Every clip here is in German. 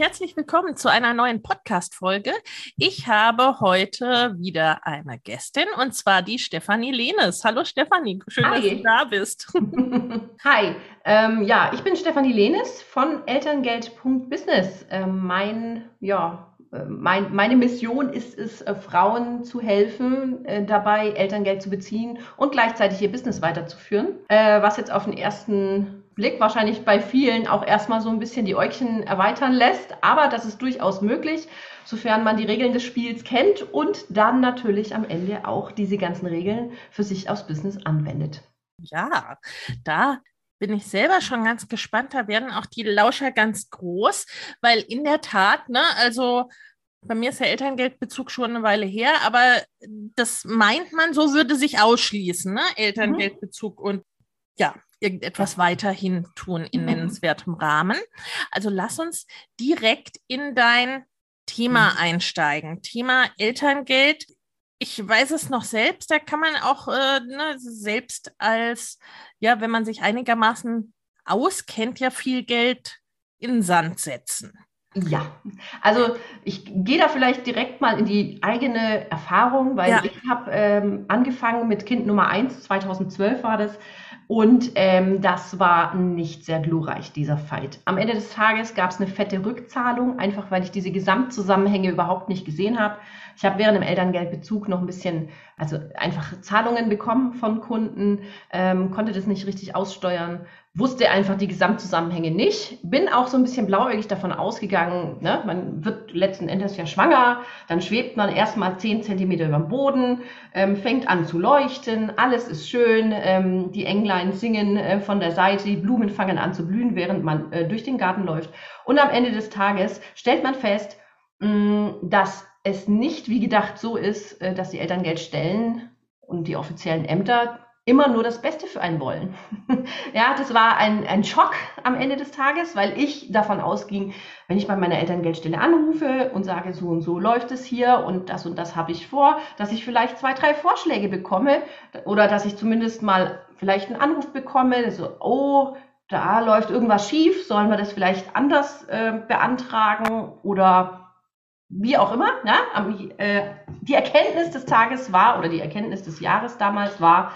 Herzlich willkommen zu einer neuen Podcast-Folge. Ich habe heute wieder eine Gästin und zwar die Stefanie Lehnes. Hallo Stefanie, schön, Hi. dass du da bist. Hi, ähm, ja, ich bin Stefanie Lehnes von Elterngeld.business. Ähm, mein, ja, mein, meine Mission ist es, äh, Frauen zu helfen, äh, dabei Elterngeld zu beziehen und gleichzeitig ihr Business weiterzuführen. Äh, was jetzt auf den ersten Blick wahrscheinlich bei vielen auch erstmal so ein bisschen die Äugchen erweitern lässt. Aber das ist durchaus möglich, sofern man die Regeln des Spiels kennt und dann natürlich am Ende auch diese ganzen Regeln für sich aufs Business anwendet. Ja, da bin ich selber schon ganz gespannt. Da werden auch die Lauscher ganz groß, weil in der Tat, ne, also bei mir ist der Elterngeldbezug schon eine Weile her, aber das meint man, so würde sich ausschließen, ne? Elterngeldbezug mhm. und ja, irgendetwas weiterhin tun in mhm. nennenswertem Rahmen. Also lass uns direkt in dein Thema mhm. einsteigen. Thema Elterngeld ich weiß es noch selbst, da kann man auch äh, ne, selbst als, ja, wenn man sich einigermaßen auskennt, ja viel Geld in Sand setzen. Ja, also ich gehe da vielleicht direkt mal in die eigene Erfahrung, weil ja. ich habe ähm, angefangen mit Kind Nummer 1, 2012 war das, und ähm, das war nicht sehr glorreich, dieser Fight. Am Ende des Tages gab es eine fette Rückzahlung, einfach weil ich diese Gesamtzusammenhänge überhaupt nicht gesehen habe. Ich habe während dem Elterngeldbezug noch ein bisschen, also einfach Zahlungen bekommen von Kunden, ähm, konnte das nicht richtig aussteuern wusste einfach die Gesamtzusammenhänge nicht. Bin auch so ein bisschen blauäugig davon ausgegangen, ne? man wird letzten Endes ja schwanger, dann schwebt man erstmal zehn Zentimeter über dem Boden, ähm, fängt an zu leuchten, alles ist schön, ähm, die Englein singen äh, von der Seite, die Blumen fangen an zu blühen, während man äh, durch den Garten läuft. Und am Ende des Tages stellt man fest, mh, dass es nicht wie gedacht so ist, äh, dass die Eltern Geld stellen und die offiziellen Ämter immer nur das Beste für einen wollen. ja, das war ein, ein Schock am Ende des Tages, weil ich davon ausging, wenn ich bei meiner Elterngeldstelle anrufe und sage, so und so läuft es hier und das und das habe ich vor, dass ich vielleicht zwei, drei Vorschläge bekomme oder dass ich zumindest mal vielleicht einen Anruf bekomme, so, oh, da läuft irgendwas schief, sollen wir das vielleicht anders äh, beantragen oder wie auch immer. Ja? Äh, die Erkenntnis des Tages war oder die Erkenntnis des Jahres damals war,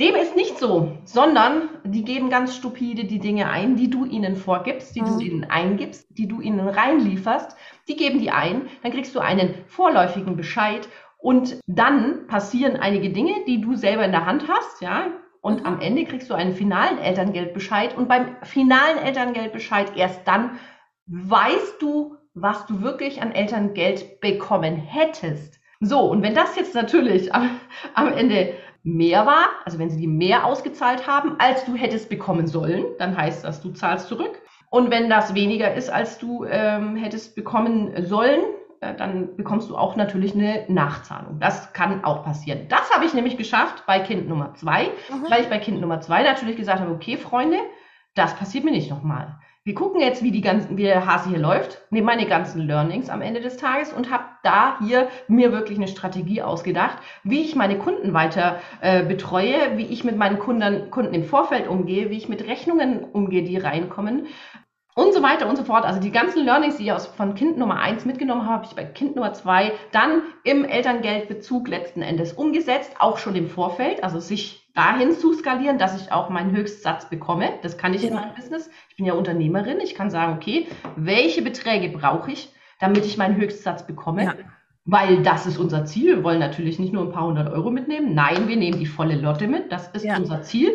dem ist nicht so, sondern die geben ganz stupide die Dinge ein, die du ihnen vorgibst, die mhm. du ihnen eingibst, die du ihnen reinlieferst. Die geben die ein, dann kriegst du einen vorläufigen Bescheid und dann passieren einige Dinge, die du selber in der Hand hast, ja. Und mhm. am Ende kriegst du einen finalen Elterngeldbescheid und beim finalen Elterngeldbescheid erst dann weißt du, was du wirklich an Elterngeld bekommen hättest. So, und wenn das jetzt natürlich am, am Ende mehr war, also wenn sie die mehr ausgezahlt haben, als du hättest bekommen sollen, dann heißt das, du zahlst zurück. Und wenn das weniger ist, als du ähm, hättest bekommen sollen, äh, dann bekommst du auch natürlich eine Nachzahlung. Das kann auch passieren. Das habe ich nämlich geschafft bei Kind Nummer zwei, mhm. weil ich bei Kind Nummer zwei natürlich gesagt habe, okay, Freunde, das passiert mir nicht nochmal wir gucken jetzt, wie die ganzen, wie der Hase hier läuft, nehme meine ganzen Learnings am Ende des Tages und habe da hier mir wirklich eine Strategie ausgedacht, wie ich meine Kunden weiter äh, betreue, wie ich mit meinen Kunden, Kunden im Vorfeld umgehe, wie ich mit Rechnungen umgehe, die reinkommen. Und so weiter und so fort. Also die ganzen Learnings, die ich aus, von Kind Nummer 1 mitgenommen habe, habe ich bei Kind Nummer 2 dann im Elterngeldbezug letzten Endes umgesetzt, auch schon im Vorfeld, also sich dahin zu skalieren, dass ich auch meinen Höchstsatz bekomme. Das kann ich in meinem Business. Ich bin ja Unternehmerin. Ich kann sagen, okay, welche Beträge brauche ich, damit ich meinen Höchstsatz bekomme? Ja. Weil das ist unser Ziel. Wir wollen natürlich nicht nur ein paar hundert Euro mitnehmen. Nein, wir nehmen die volle Lotte mit. Das ist ja. unser Ziel.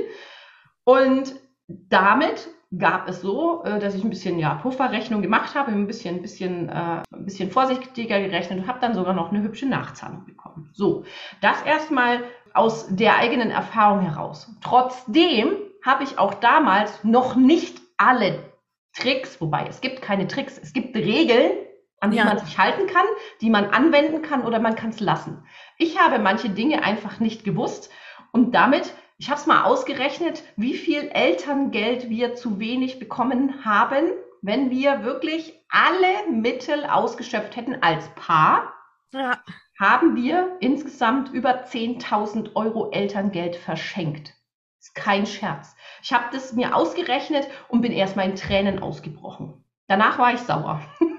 Und damit gab es so, äh, dass ich ein bisschen ja, Pufferrechnung gemacht habe, ein bisschen, ein bisschen, äh, ein bisschen vorsichtiger gerechnet und habe dann sogar noch eine hübsche Nachzahlung bekommen. So, das erstmal aus der eigenen Erfahrung heraus. Trotzdem habe ich auch damals noch nicht alle Tricks, wobei es gibt keine Tricks, es gibt Regeln, an die ja. man sich halten kann, die man anwenden kann oder man kann es lassen. Ich habe manche Dinge einfach nicht gewusst und damit ich habe es mal ausgerechnet, wie viel Elterngeld wir zu wenig bekommen haben, wenn wir wirklich alle Mittel ausgeschöpft hätten als Paar. Ja. Haben wir insgesamt über 10.000 Euro Elterngeld verschenkt. Ist kein Scherz. Ich habe das mir ausgerechnet und bin erstmal in Tränen ausgebrochen. Danach war ich sauer.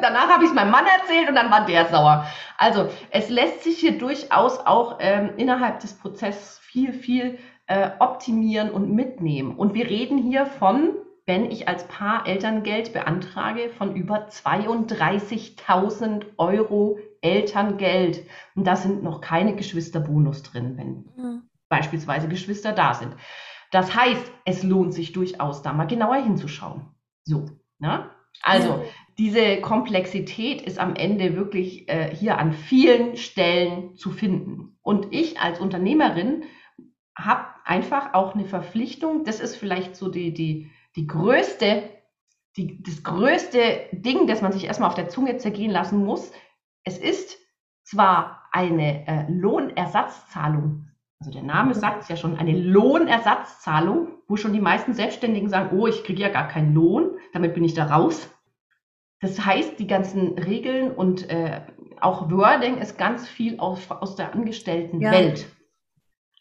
Danach habe ich es meinem Mann erzählt und dann war der sauer. Also es lässt sich hier durchaus auch ähm, innerhalb des Prozesses viel, viel äh, optimieren und mitnehmen. Und wir reden hier von, wenn ich als Paar Elterngeld beantrage, von über 32.000 Euro Elterngeld. Und da sind noch keine Geschwisterbonus drin, wenn mhm. beispielsweise Geschwister da sind. Das heißt, es lohnt sich durchaus, da mal genauer hinzuschauen. So, ne? Also, diese Komplexität ist am Ende wirklich äh, hier an vielen Stellen zu finden. Und ich als Unternehmerin habe einfach auch eine Verpflichtung. Das ist vielleicht so die, die, die größte, die, das größte Ding, das man sich erstmal auf der Zunge zergehen lassen muss. Es ist zwar eine äh, Lohnersatzzahlung, also der Name sagt es ja schon, eine Lohnersatzzahlung, wo schon die meisten Selbstständigen sagen, oh, ich kriege ja gar keinen Lohn, damit bin ich da raus. Das heißt, die ganzen Regeln und äh, auch Wording ist ganz viel aus, aus der Angestelltenwelt. Ja.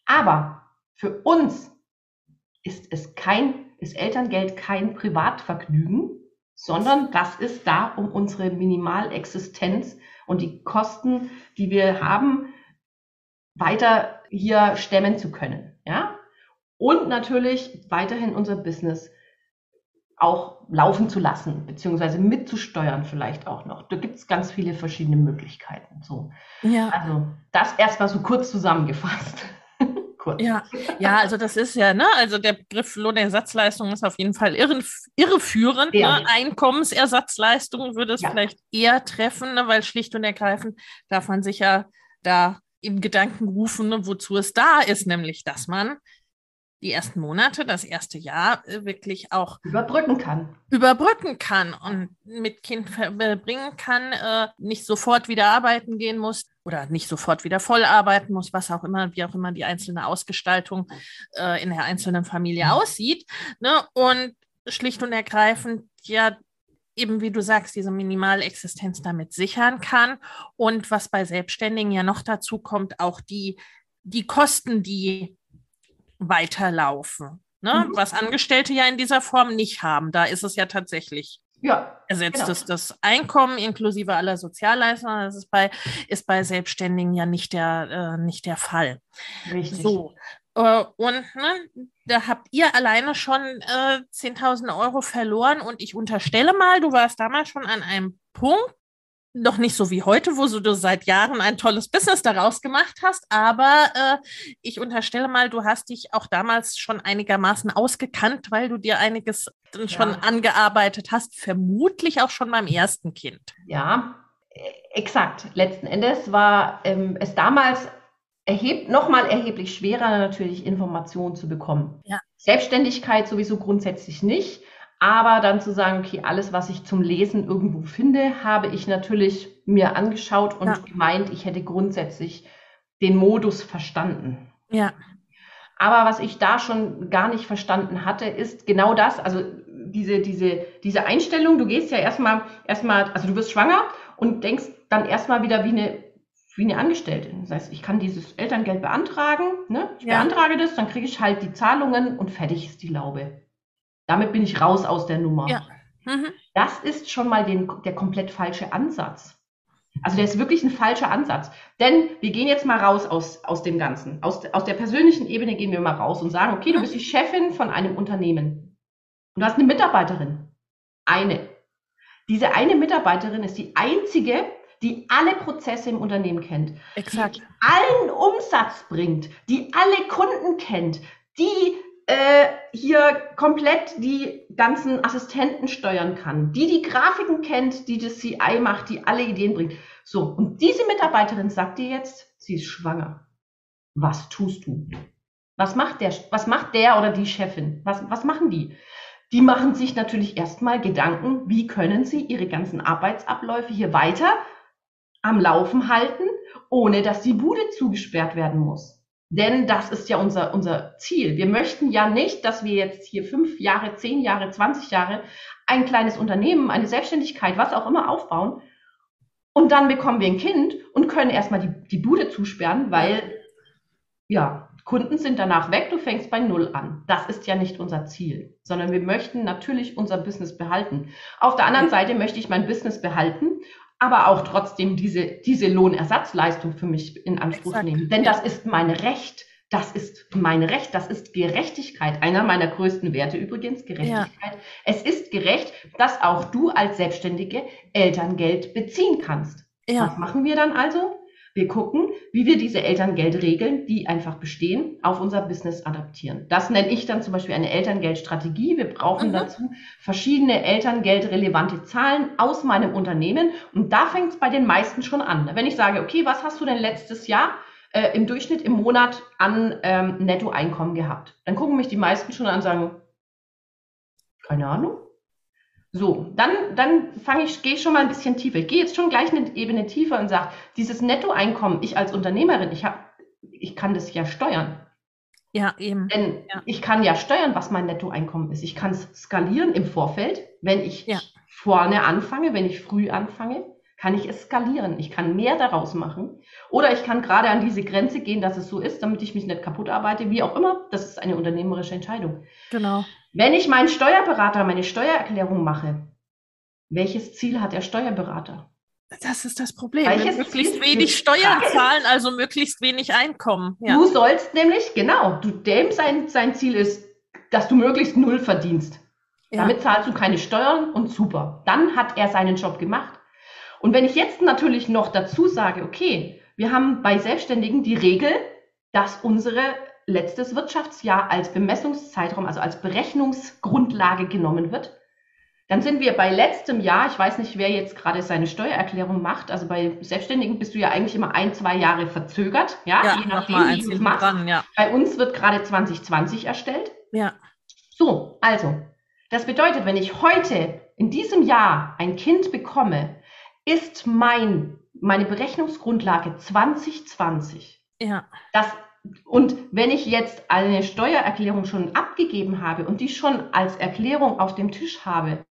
Aber für uns ist es kein, ist Elterngeld kein Privatvergnügen, sondern das ist da, um unsere Minimalexistenz und die Kosten, die wir haben, weiter hier stemmen zu können. Ja? Und natürlich weiterhin unser Business auch laufen zu lassen, beziehungsweise mitzusteuern vielleicht auch noch. Da gibt es ganz viele verschiedene Möglichkeiten. So. Ja. Also das erstmal so kurz zusammengefasst kurz. Ja, ja, also das ist ja, ne, also der Begriff Lohnersatzleistung ist auf jeden Fall irre, irreführend. Ja. Ne? Einkommensersatzleistung würde es ja. vielleicht eher treffen, ne? weil schlicht und ergreifend darf man sich ja da in Gedanken rufen, ne, wozu es da ist, nämlich dass man die ersten Monate, das erste Jahr äh, wirklich auch überbrücken kann. Überbrücken kann und mit Kind verbringen kann, äh, nicht sofort wieder arbeiten gehen muss oder nicht sofort wieder voll arbeiten muss, was auch immer, wie auch immer die einzelne Ausgestaltung äh, in der einzelnen Familie mhm. aussieht. Ne? Und schlicht und ergreifend ja eben wie du sagst, diese Minimalexistenz damit sichern kann. Und was bei Selbstständigen ja noch dazu kommt, auch die, die Kosten, die weiterlaufen. Ne? Mhm. Was Angestellte ja in dieser Form nicht haben. Da ist es ja tatsächlich ja, ersetzt genau. es das Einkommen inklusive aller Sozialleistungen. Das ist bei, ist bei Selbstständigen ja nicht der, äh, nicht der Fall. Richtig. So. Äh, und ne, da habt ihr alleine schon äh, 10.000 Euro verloren und ich unterstelle mal, du warst damals schon an einem Punkt, noch nicht so wie heute, wo du seit Jahren ein tolles Business daraus gemacht hast, aber äh, ich unterstelle mal, du hast dich auch damals schon einigermaßen ausgekannt, weil du dir einiges ja. schon angearbeitet hast, vermutlich auch schon beim ersten Kind. Ja, e, exakt. Letzten Endes war ähm, es damals erheb nochmal erheblich schwerer, natürlich Informationen zu bekommen. Ja. Selbstständigkeit sowieso grundsätzlich nicht. Aber dann zu sagen, okay, alles, was ich zum Lesen irgendwo finde, habe ich natürlich mir angeschaut und ja. gemeint, ich hätte grundsätzlich den Modus verstanden. Ja. Aber was ich da schon gar nicht verstanden hatte, ist genau das, also diese, diese, diese Einstellung, du gehst ja erstmal, erstmal, also du wirst schwanger und denkst dann erstmal wieder wie eine, wie eine Angestellte. Das heißt, ich kann dieses Elterngeld beantragen, ne? ich ja. beantrage das, dann kriege ich halt die Zahlungen und fertig ist die Laube. Damit bin ich raus aus der Nummer. Ja. Mhm. Das ist schon mal den, der komplett falsche Ansatz. Also der ist wirklich ein falscher Ansatz. Denn wir gehen jetzt mal raus aus, aus dem Ganzen. Aus, aus der persönlichen Ebene gehen wir mal raus und sagen, okay, du bist die Chefin von einem Unternehmen. Und du hast eine Mitarbeiterin. Eine. Diese eine Mitarbeiterin ist die einzige, die alle Prozesse im Unternehmen kennt. Exakt. Die allen Umsatz bringt, die alle Kunden kennt, die äh, hier komplett die ganzen Assistenten steuern kann, die die Grafiken kennt, die das CI macht, die alle Ideen bringt. So, und diese Mitarbeiterin sagt dir jetzt, sie ist schwanger. Was tust du? Was macht der, was macht der oder die Chefin? Was, was machen die? Die machen sich natürlich erstmal Gedanken, wie können sie ihre ganzen Arbeitsabläufe hier weiter am Laufen halten, ohne dass die Bude zugesperrt werden muss. Denn das ist ja unser, unser Ziel. Wir möchten ja nicht, dass wir jetzt hier fünf Jahre, zehn Jahre, zwanzig Jahre ein kleines Unternehmen, eine Selbstständigkeit, was auch immer aufbauen. Und dann bekommen wir ein Kind und können erstmal die, die Bude zusperren, weil, ja, Kunden sind danach weg, du fängst bei Null an. Das ist ja nicht unser Ziel, sondern wir möchten natürlich unser Business behalten. Auf der anderen Seite möchte ich mein Business behalten aber auch trotzdem diese, diese Lohnersatzleistung für mich in Anspruch Exakt. nehmen. Denn das ist mein Recht. Das ist mein Recht. Das ist Gerechtigkeit. Einer meiner größten Werte übrigens, Gerechtigkeit. Ja. Es ist gerecht, dass auch du als Selbstständige Elterngeld beziehen kannst. Ja. Was machen wir dann also? Wir gucken, wie wir diese Elterngeldregeln, die einfach bestehen, auf unser Business adaptieren. Das nenne ich dann zum Beispiel eine Elterngeldstrategie. Wir brauchen mhm. dazu verschiedene Elterngeldrelevante Zahlen aus meinem Unternehmen. Und da fängt es bei den meisten schon an. Wenn ich sage, okay, was hast du denn letztes Jahr äh, im Durchschnitt im Monat an ähm, Nettoeinkommen gehabt? Dann gucken mich die meisten schon an und sagen, keine Ahnung. So, dann, dann fange ich, gehe ich schon mal ein bisschen tiefer. Ich gehe jetzt schon gleich eine Ebene tiefer und sage, dieses Nettoeinkommen, ich als Unternehmerin, ich habe, ich kann das ja steuern. Ja, eben. Denn ja. ich kann ja steuern, was mein Nettoeinkommen ist. Ich kann es skalieren im Vorfeld, wenn ich ja. vorne anfange, wenn ich früh anfange, kann ich es skalieren. Ich kann mehr daraus machen. Oder ich kann gerade an diese Grenze gehen, dass es so ist, damit ich mich nicht kaputt arbeite, wie auch immer. Das ist eine unternehmerische Entscheidung. Genau. Wenn ich meinen Steuerberater meine Steuererklärung mache, welches Ziel hat der Steuerberater? Das ist das Problem. Welches möglichst Ziel wenig Steuern zahlen, also möglichst wenig Einkommen. Ja. Du sollst nämlich, genau, du, dem sein, sein Ziel ist, dass du möglichst null verdienst. Ja. Damit zahlst du keine Steuern und super. Dann hat er seinen Job gemacht. Und wenn ich jetzt natürlich noch dazu sage, okay, wir haben bei Selbstständigen die Regel, dass unsere letztes Wirtschaftsjahr als Bemessungszeitraum, also als Berechnungsgrundlage genommen wird, dann sind wir bei letztem Jahr, ich weiß nicht, wer jetzt gerade seine Steuererklärung macht, also bei Selbstständigen bist du ja eigentlich immer ein, zwei Jahre verzögert, ja, ja je nachdem, wie du es machst. Dran, ja. Bei uns wird gerade 2020 erstellt. Ja. So, also, das bedeutet, wenn ich heute in diesem Jahr ein Kind bekomme, ist mein, meine Berechnungsgrundlage 2020. Ja. Das und wenn ich jetzt eine Steuererklärung schon abgegeben habe und die schon als Erklärung auf dem Tisch habe,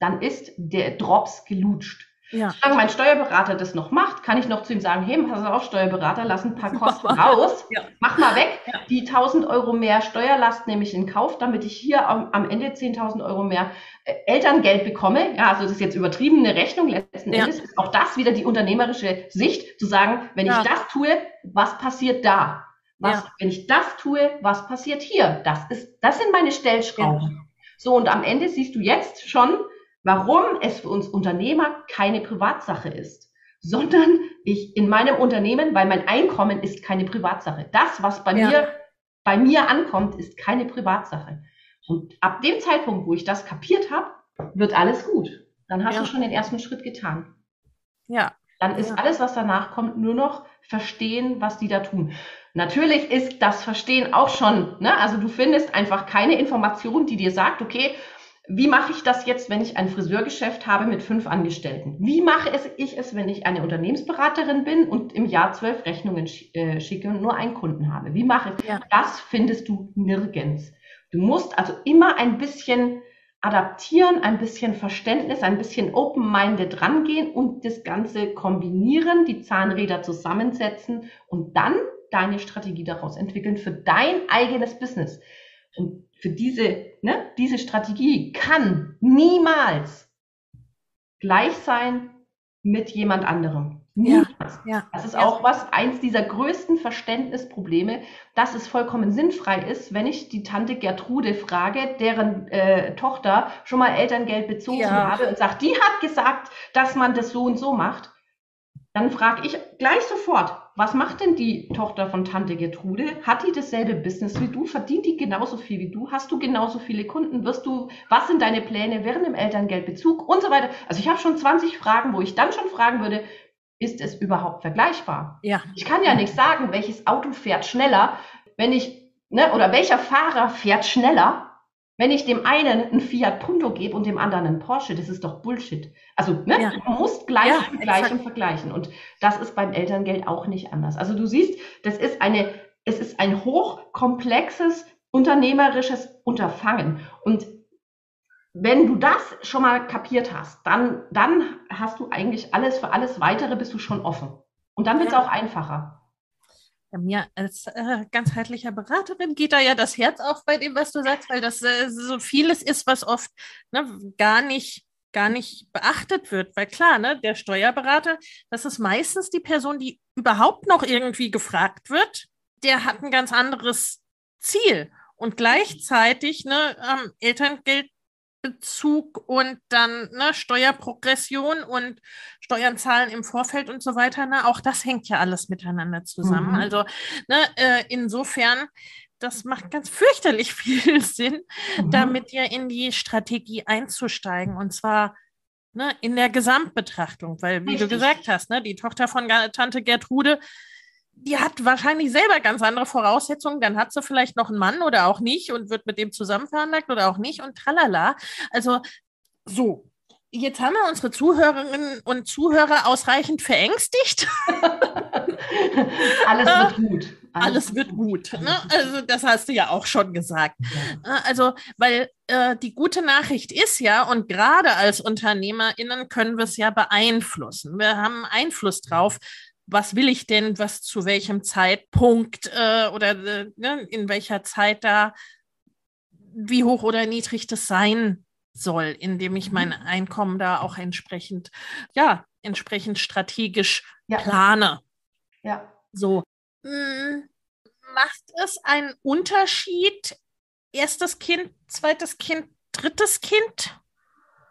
dann ist der Drops gelutscht. Ja. Solange mein Steuerberater das noch macht, kann ich noch zu ihm sagen, hey, pass auf, Steuerberater, lass ein paar Kosten raus, ja. mach mal weg. Ja. Die 1000 Euro mehr Steuerlast nehme ich in Kauf, damit ich hier am, am Ende 10.000 Euro mehr äh, Elterngeld bekomme. Ja, also das ist jetzt übertriebene Rechnung. Letzten ja. Endes ist auch das wieder die unternehmerische Sicht, zu sagen, wenn ich das tue, was passiert da? Was, wenn ich das tue, was passiert hier? Das ist, das sind meine Stellschrauben. So, und am Ende siehst du jetzt schon, warum es für uns Unternehmer keine Privatsache ist, sondern ich in meinem Unternehmen, weil mein Einkommen ist keine Privatsache. Das, was bei ja. mir, bei mir ankommt, ist keine Privatsache. Und ab dem Zeitpunkt, wo ich das kapiert habe, wird alles gut. Dann hast ja. du schon den ersten Schritt getan. Ja. Dann ist ja. alles, was danach kommt, nur noch verstehen, was die da tun. Natürlich ist das Verstehen auch schon, ne? also du findest einfach keine Information, die dir sagt, okay, wie mache ich das jetzt, wenn ich ein Friseurgeschäft habe mit fünf Angestellten? Wie mache ich es, wenn ich eine Unternehmensberaterin bin und im Jahr zwölf Rechnungen äh, schicke und nur einen Kunden habe? Wie mache ich? Ja. Das findest du nirgends. Du musst also immer ein bisschen adaptieren, ein bisschen Verständnis, ein bisschen open-minded rangehen und das Ganze kombinieren, die Zahnräder zusammensetzen und dann deine Strategie daraus entwickeln für dein eigenes Business. Und für diese, ne, diese Strategie kann niemals gleich sein mit jemand anderem. Ja, ja, das ist auch was, eins dieser größten Verständnisprobleme, dass es vollkommen sinnfrei ist, wenn ich die Tante Gertrude frage, deren äh, Tochter schon mal Elterngeld bezogen Ja. habe und sagt, die hat gesagt, dass man das so und so macht, dann frage ich gleich sofort, was macht denn die Tochter von Tante Gertrude? Hat die dasselbe Business wie du? Verdient die genauso viel wie du? Hast du genauso viele Kunden? Wirst du, was sind deine Pläne während dem Elterngeldbezug und so weiter? Also ich habe schon 20 Fragen, wo ich dann schon fragen würde, ist es überhaupt vergleichbar? Ja, Ich kann ja nicht sagen, welches Auto fährt schneller, wenn ich, ne, oder welcher Fahrer fährt schneller, wenn ich dem einen einen Fiat Punto gebe und dem anderen einen Porsche. Das ist doch Bullshit. Also, ne, Ja. man muss gleich Ja, vergleichen exakt. und vergleichen. Und das ist beim Elterngeld auch nicht anders. Also du siehst, das ist eine, es ist ein hochkomplexes unternehmerisches Unterfangen. Und wenn du das schon mal kapiert hast, dann, dann hast du eigentlich alles für alles weitere bist du schon offen. Und dann wird es Ja. auch einfacher. Mir als äh, ganzheitlicher Beraterin geht da ja das Herz auf bei dem, was du sagst, weil das äh, so vieles ist, was oft ne, gar nicht gar nicht beachtet wird, weil klar, ne, der Steuerberater, das ist meistens die Person, die überhaupt noch irgendwie gefragt wird, der hat ein ganz anderes Ziel. Und gleichzeitig ne, ähm, Elterngeldbezug und dann ne, Steuerprogression und Steuern zahlen im Vorfeld und so weiter, ne, auch das hängt ja alles miteinander zusammen. Mhm. Also ne, äh, insofern, das macht ganz fürchterlich viel Sinn, Mhm. damit ja in die Strategie einzusteigen und zwar ne, in der Gesamtbetrachtung, weil wie du Richtig. gesagt hast, ne, die Tochter von Tante Gertrude, die hat wahrscheinlich selber ganz andere Voraussetzungen, dann hat sie vielleicht noch einen Mann oder auch nicht und wird mit dem zusammenveranlagt oder auch nicht und tralala. Also so. Jetzt haben wir unsere Zuhörerinnen und Zuhörer ausreichend verängstigt. Alles wird gut. Alles wird gut. Ne? Alles wird Also das hast du ja auch schon gesagt. Ja. Äh, Also, weil äh, die gute Nachricht ist ja, und gerade als UnternehmerInnen können wir es ja beeinflussen. Wir haben Einfluss drauf, was will ich denn, was zu welchem Zeitpunkt äh, oder äh, ne, in welcher Zeit da, wie hoch oder niedrig das sein soll, indem ich mein Einkommen da auch entsprechend, ja, entsprechend strategisch Ja. plane. Ja. So. Mm, Macht es einen Unterschied? Erstes Kind, zweites Kind, drittes Kind?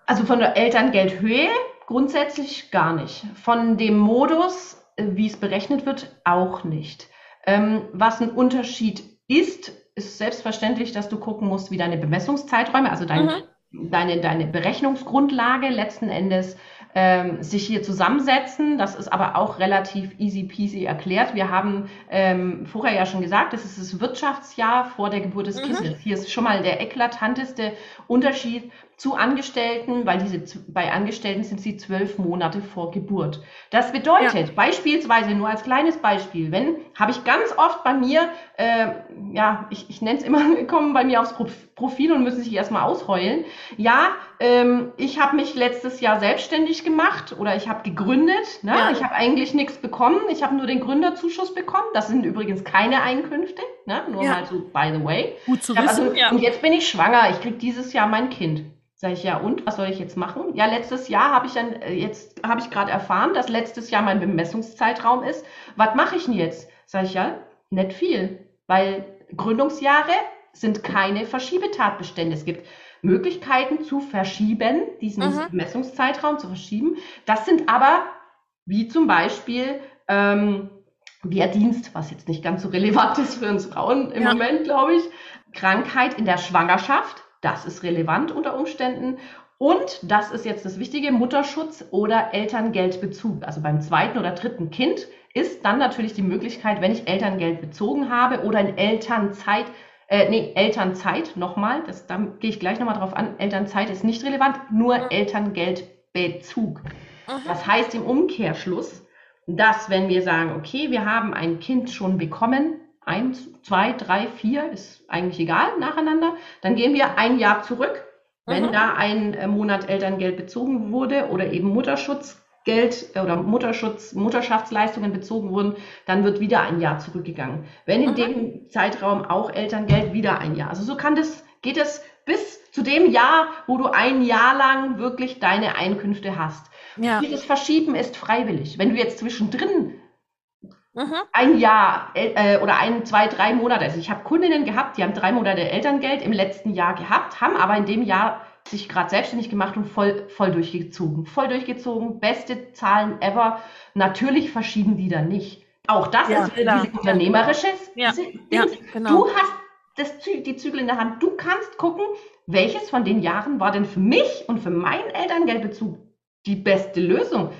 Also von der Elterngeldhöhe grundsätzlich gar nicht. Von dem Modus, wie es berechnet wird, auch nicht. Ähm, was ein Unterschied ist, ist selbstverständlich, dass du gucken musst, wie deine Bemessungszeiträume, also dein, deine, deine Berechnungsgrundlage letzten Endes ähm, sich hier zusammensetzen. Das ist aber auch relativ easy peasy erklärt. Wir haben ähm, vorher ja schon gesagt, das ist das Wirtschaftsjahr vor der Geburt des Mhm. Kindes. Hier ist schon mal der eklatanteste Unterschied zu Angestellten, weil diese bei Angestellten sind sie zwölf Monate vor Geburt. Das bedeutet beispielsweise nur als kleines Beispiel, wenn habe ich ganz oft bei mir, äh, ja, ich, ich nenne es immer, kommen bei mir aufs Pro- Profil und müssen sich erstmal ausheulen. Ja, ähm, ich habe mich letztes Jahr selbstständig gemacht oder ich habe gegründet. Ne? Ja. Ich habe eigentlich nichts bekommen. Ich habe nur den Gründerzuschuss bekommen. Das sind übrigens keine Einkünfte. Ne? Nur Ja. mal so by the way. Gut zu Ja, wissen, also, ja. Und jetzt bin ich schwanger. Ich kriege dieses Jahr mein Kind. Sag ich ja, und was soll ich jetzt machen? Ja, letztes Jahr habe ich dann, äh, jetzt habe ich gerade erfahren, dass letztes Jahr mein Bemessungszeitraum ist. Was mache ich denn jetzt? Sag ich ja, nicht viel, weil Gründungsjahre sind keine Verschiebetatbestände. Es gibt Möglichkeiten zu verschieben, diesen Mhm. Bemessungszeitraum zu verschieben. Das sind aber, wie zum Beispiel, ähm, Wehrdienst, was jetzt nicht ganz so relevant ist für uns Frauen im Ja. Moment, glaube ich. Krankheit in der Schwangerschaft, das ist relevant unter Umständen. Und das ist jetzt das Wichtige, Mutterschutz oder Elterngeldbezug. Also beim zweiten oder dritten Kind ist dann natürlich die Möglichkeit, wenn ich Elterngeld bezogen habe oder in Elternzeit, äh, nee, Elternzeit nochmal, das, da gehe ich gleich nochmal drauf an, Elternzeit ist nicht relevant, nur Elterngeldbezug. Mhm. Das heißt im Umkehrschluss, dass wenn wir sagen, okay, wir haben ein Kind schon bekommen, eins, zwei, drei, vier, ist eigentlich egal nacheinander, dann gehen wir ein Jahr zurück, wenn Mhm. da ein äh, Monat Elterngeld bezogen wurde oder eben Mutterschutz Geld oder Mutterschutz, Mutterschaftsleistungen bezogen wurden, dann wird wieder ein Jahr zurückgegangen. Wenn in mhm. dem Zeitraum auch Elterngeld, wieder ein Jahr. Also so kann das, geht es bis zu dem Jahr, wo du ein Jahr lang wirklich deine Einkünfte hast. Ja. Dieses Verschieben ist freiwillig. Wenn du jetzt zwischendrin mhm. ein Jahr äh, oder ein, zwei, drei Monate, also ich habe Kundinnen gehabt, die haben drei Monate Elterngeld im letzten Jahr gehabt, haben aber in dem Jahr sich gerade selbstständig gemacht und voll, voll durchgezogen. Voll durchgezogen, beste Zahlen ever. Natürlich verschieben die dann nicht. Auch das ja, ist wieder diese unternehmerische ja, ja, genau. Du hast das, die Zügel in der Hand. Du kannst gucken, welches von den Jahren war denn für mich und für meinen Elterngeldbezug die beste Lösung.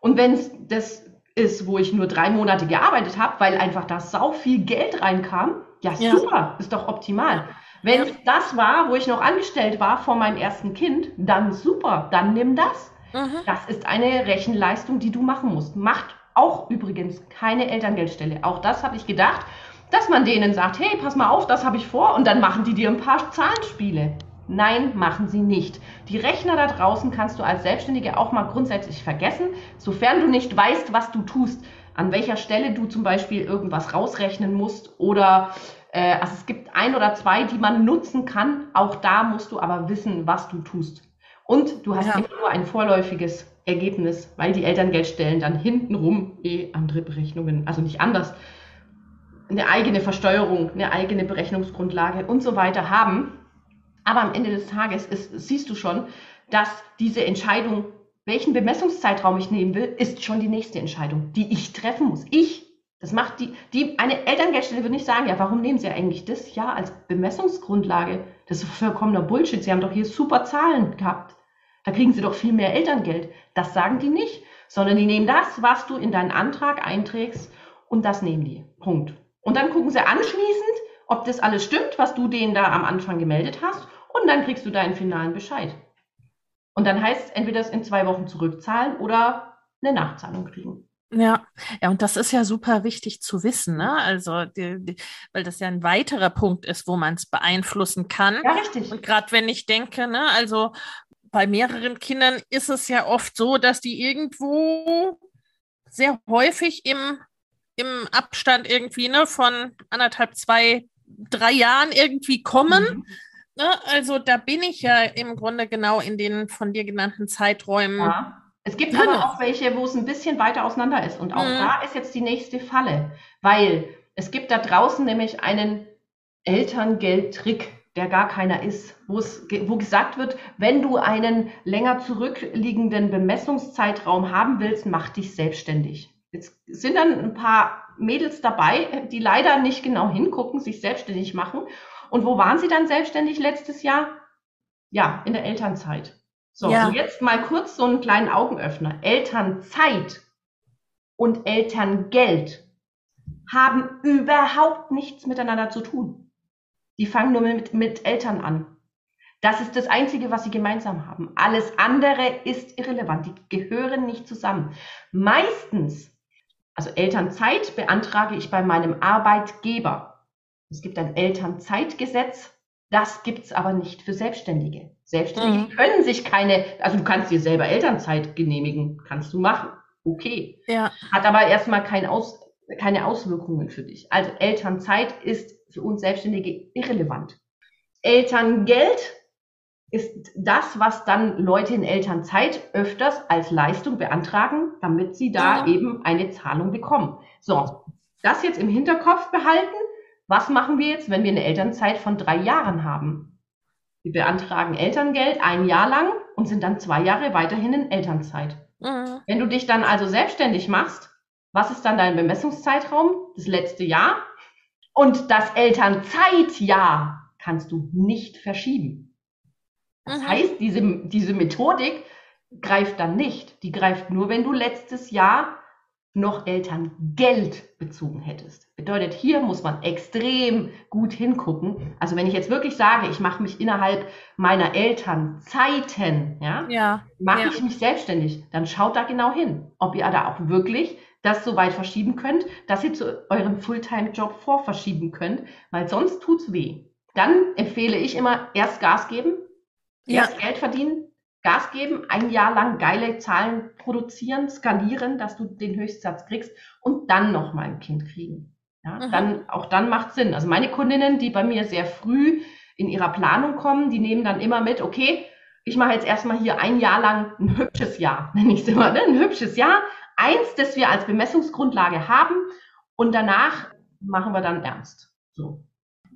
Und wenn es das ist, wo ich nur drei Monate gearbeitet habe, weil einfach da sau viel Geld reinkam, ja, super, ist doch optimal. Wenn ja. das war, wo ich noch angestellt war vor meinem ersten Kind, dann super, dann nimm das. Mhm. Das ist eine Rechenleistung, die du machen musst. Macht auch übrigens keine Elterngeldstelle. Auch das habe ich gedacht, dass man denen sagt, hey, pass mal auf, das habe ich vor und dann machen die dir ein paar Zahlenspiele. Nein, machen sie nicht. Die Rechner da draußen kannst du als Selbstständige auch mal grundsätzlich vergessen, sofern du nicht weißt, was du tust, an welcher Stelle du zum Beispiel irgendwas rausrechnen musst oder äh, also es gibt ein oder zwei, die man nutzen kann. Auch da musst du aber wissen, was du tust. Und du hast ja. immer nur ein vorläufiges Ergebnis, weil die Elterngeldstellen dann hintenrum eh andere Berechnungen, also nicht anders, eine eigene Versteuerung, eine eigene Berechnungsgrundlage und so weiter haben. Aber am Ende des Tages ist, siehst du schon, dass diese Entscheidung, welchen Bemessungszeitraum ich nehmen will, ist schon die nächste Entscheidung, die ich treffen muss. Ich das macht die, die, eine Elterngeldstelle würde nicht sagen, ja, warum nehmen Sie eigentlich das Jahr als Bemessungsgrundlage? Das ist vollkommener Bullshit. Sie haben doch hier super Zahlen gehabt. Da kriegen Sie doch viel mehr Elterngeld. Das sagen die nicht, sondern die nehmen das, was du in deinen Antrag einträgst und das nehmen die. Punkt. Und dann gucken sie anschließend, ob das alles stimmt, was du denen da am Anfang gemeldet hast und dann kriegst du deinen finalen Bescheid. Und dann heißt es entweder das in zwei Wochen zurückzahlen oder eine Nachzahlung kriegen. Ja, ja, und das ist ja super wichtig zu wissen, ne? Also, die, die, weil das ja ein weiterer Punkt ist, wo man es beeinflussen kann. Ja, richtig. Und gerade wenn ich denke, ne, also bei mehreren Kindern ist es ja oft so, dass die irgendwo sehr häufig im, im Abstand irgendwie, ne, von anderthalb, zwei, drei Jahren irgendwie kommen. Mhm. Ne? Also da bin ich ja im Grunde genau in den von dir genannten Zeiträumen. Ja es gibt ja. aber auch welche, wo es ein bisschen weiter auseinander ist. Und auch mhm. da ist jetzt die nächste Falle, weil es gibt da draußen nämlich einen Elterngeldtrick, der gar keiner ist, wo es, wo gesagt wird, wenn du einen länger zurückliegenden Bemessungszeitraum haben willst, mach dich selbstständig. Jetzt sind dann ein paar Mädels dabei, die leider nicht genau hingucken, sich selbstständig machen. Und wo waren sie dann selbstständig letztes Jahr? Ja, in der Elternzeit. So, ja. jetzt mal kurz so einen kleinen Augenöffner. Elternzeit und Elterngeld haben überhaupt nichts miteinander zu tun. Die fangen nur mit, mit Eltern an. Das ist das Einzige, was sie gemeinsam haben. Alles andere ist irrelevant. Die gehören nicht zusammen. Meistens, also Elternzeit beantrage ich bei meinem Arbeitgeber. Es gibt ein Elternzeitgesetz. Das gibt's aber nicht für Selbstständige. Selbstständige mhm. können sich keine, also du kannst dir selber Elternzeit genehmigen, kannst du machen. Okay. Ja. Hat aber erstmal kein Aus, keine Auswirkungen für dich. Also Elternzeit ist für uns Selbstständige irrelevant. Elterngeld ist das, was dann Leute in Elternzeit öfters als Leistung beantragen, damit sie da mhm. eben eine Zahlung bekommen. So, das jetzt im Hinterkopf behalten. Was machen wir jetzt, wenn wir eine Elternzeit von drei Jahren haben? Wir beantragen Elterngeld ein Jahr lang und sind dann zwei Jahre weiterhin in Elternzeit. Mhm. Wenn du dich dann also selbstständig machst, was ist dann dein Bemessungszeitraum? Das letzte Jahr. Und das Elternzeitjahr kannst du nicht verschieben. Das mhm. heißt, diese, diese Methodik greift dann nicht. Die greift nur, wenn du letztes Jahr noch Elterngeld bezogen hättest. Bedeutet, hier muss man extrem gut hingucken. Also wenn ich jetzt wirklich sage, ich mache mich innerhalb meiner Elternzeiten, ja, ja mache ja. ich mich selbstständig, dann schaut da genau hin, ob ihr da auch wirklich das so weit verschieben könnt, dass ihr zu eurem Fulltime-Job vorverschieben könnt, weil sonst tut's weh. Dann empfehle ich immer erst Gas geben, erst Geld verdienen, Gas geben, ein Jahr lang geile Zahlen produzieren, skalieren, dass du den Höchstsatz kriegst und dann nochmal ein Kind kriegen. Ja, mhm. dann, auch dann macht Sinn. Also meine Kundinnen, die bei mir sehr früh in ihrer Planung kommen, die nehmen dann immer mit, okay, ich mache jetzt erstmal hier ein Jahr lang ein hübsches Jahr, nenne ich es immer, ne? ein hübsches Jahr, eins, das wir als Bemessungsgrundlage haben und danach machen wir dann ernst. So.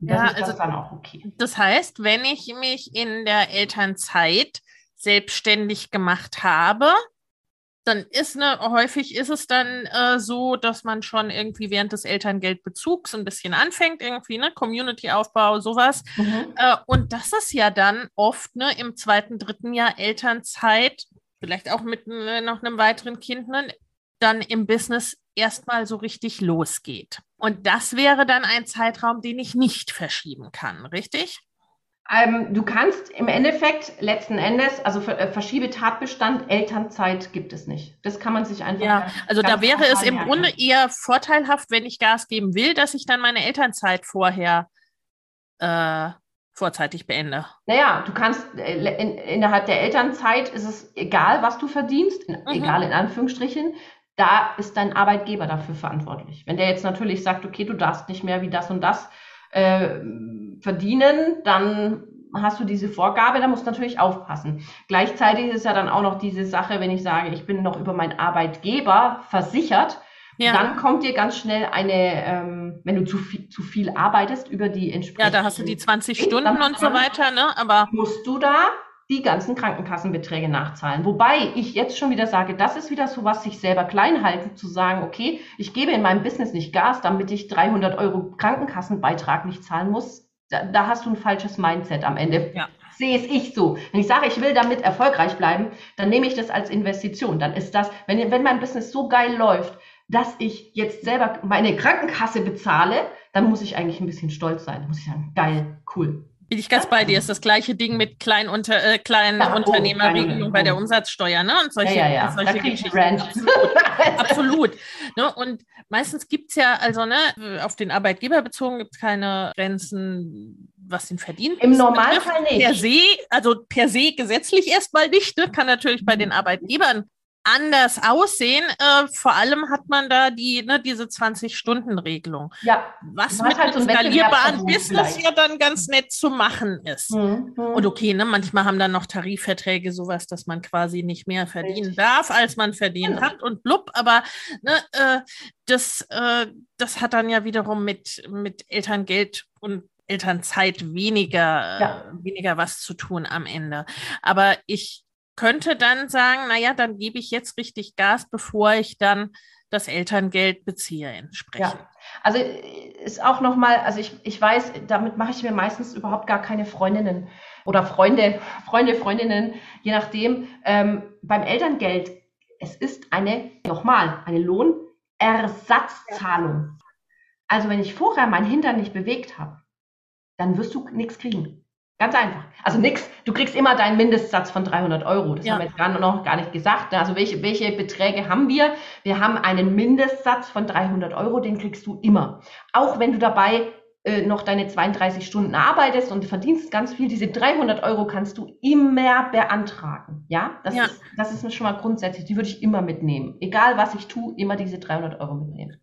Das ja, ist also, dann auch okay. Das heißt, wenn ich mich in der Elternzeit selbstständig gemacht habe, dann ist ne, häufig ist es dann äh, so, dass man schon irgendwie während des Elterngeldbezugs ein bisschen anfängt, irgendwie, ne, Community-Aufbau, sowas. Mhm. Äh, und das ist ja dann oft ne, im zweiten, dritten Jahr Elternzeit, vielleicht auch mit ne, noch einem weiteren Kind, ne, dann im Business erstmal so richtig losgeht. Und das wäre dann ein Zeitraum, den ich nicht verschieben kann, richtig? Ähm, du kannst im Endeffekt letzten Endes, also äh, Verschiebetatbestand, Elternzeit gibt es nicht. Das kann man sich einfach. Ja, also da wäre es im Grunde eher vorteilhaft, wenn ich Gas geben will, dass ich dann meine Elternzeit vorher äh, vorzeitig beende. Naja, du kannst äh, in, innerhalb der Elternzeit ist es egal, was du verdienst, mhm. egal in Anführungsstrichen. Da ist dein Arbeitgeber dafür verantwortlich. Wenn der jetzt natürlich sagt, okay, du darfst nicht mehr wie das und das äh, verdienen, dann hast du diese Vorgabe, da musst du natürlich aufpassen. Gleichzeitig ist ja dann auch noch diese Sache, wenn ich sage, ich bin noch über meinen Arbeitgeber versichert, ja. dann kommt dir ganz schnell eine, ähm, wenn du zu viel, zu viel arbeitest über die entsprechenden. Ja, da hast du die 20 Stunden und so weiter, ne? Aber musst du da die ganzen Krankenkassenbeträge nachzahlen. Wobei ich jetzt schon wieder sage, das ist wieder so was, sich selber klein halten, zu sagen, okay, ich gebe in meinem Business nicht Gas, damit ich 300 Euro Krankenkassenbeitrag nicht zahlen muss. Da, da hast du ein falsches Mindset am Ende. Ja. Sehe es ich so. Wenn ich sage, ich will damit erfolgreich bleiben, dann nehme ich das als Investition. Dann ist das, wenn, wenn mein Business so geil läuft, dass ich jetzt selber meine Krankenkasse bezahle, dann muss ich eigentlich ein bisschen stolz sein. Da muss ich sagen, geil, cool. Bin ich ganz bei dir. Ist das gleiche Ding mit kleinen, unter, äh, kleinen ja, Unternehmerregelung oh, bei der Umsatzsteuer, ne? Und solche, ja, ja, ja. solche Geschichten. Absolut. Absolut. Ne? Und meistens gibt es ja, also ne, auf den Arbeitgeber bezogen gibt es keine Grenzen, was den Verdienst Im Normalfall nicht. Per se, also per se gesetzlich erstmal nicht, ne? kann natürlich bei den Arbeitgebern anders aussehen. Äh, vor allem hat man da die, ne, diese 20-Stunden-Regelung. Ja. Was mit halt einem skalierbaren Business ja dann ganz nett zu machen ist. Mhm. Und okay, ne, manchmal haben dann noch Tarifverträge sowas, dass man quasi nicht mehr verdienen Richtig. darf, als man verdient genau. hat und blub. Aber ne, äh, das, äh, das hat dann ja wiederum mit, mit Elterngeld und Elternzeit weniger, ja. weniger was zu tun am Ende. Aber ich könnte dann sagen, naja, dann gebe ich jetzt richtig Gas, bevor ich dann das Elterngeld beziehe entsprechend. Ja, also ist auch nochmal, also ich, ich weiß, damit mache ich mir meistens überhaupt gar keine Freundinnen oder Freunde, Freunde, Freundinnen, je nachdem. Ähm, beim Elterngeld, es ist eine, nochmal, eine Lohnersatzzahlung. Also wenn ich vorher mein Hintern nicht bewegt habe, dann wirst du nichts kriegen. Ganz einfach. Also nix. Du kriegst immer deinen Mindestsatz von 300 Euro. Das ja. haben wir jetzt gerade noch gar nicht gesagt. Also welche, welche Beträge haben wir? Wir haben einen Mindestsatz von 300 Euro, den kriegst du immer. Auch wenn du dabei äh, noch deine 32 Stunden arbeitest und verdienst ganz viel, diese 300 Euro kannst du immer beantragen. Ja, das, ja. Ist, das ist schon mal grundsätzlich. Die würde ich immer mitnehmen. Egal was ich tue, immer diese 300 Euro mitnehmen.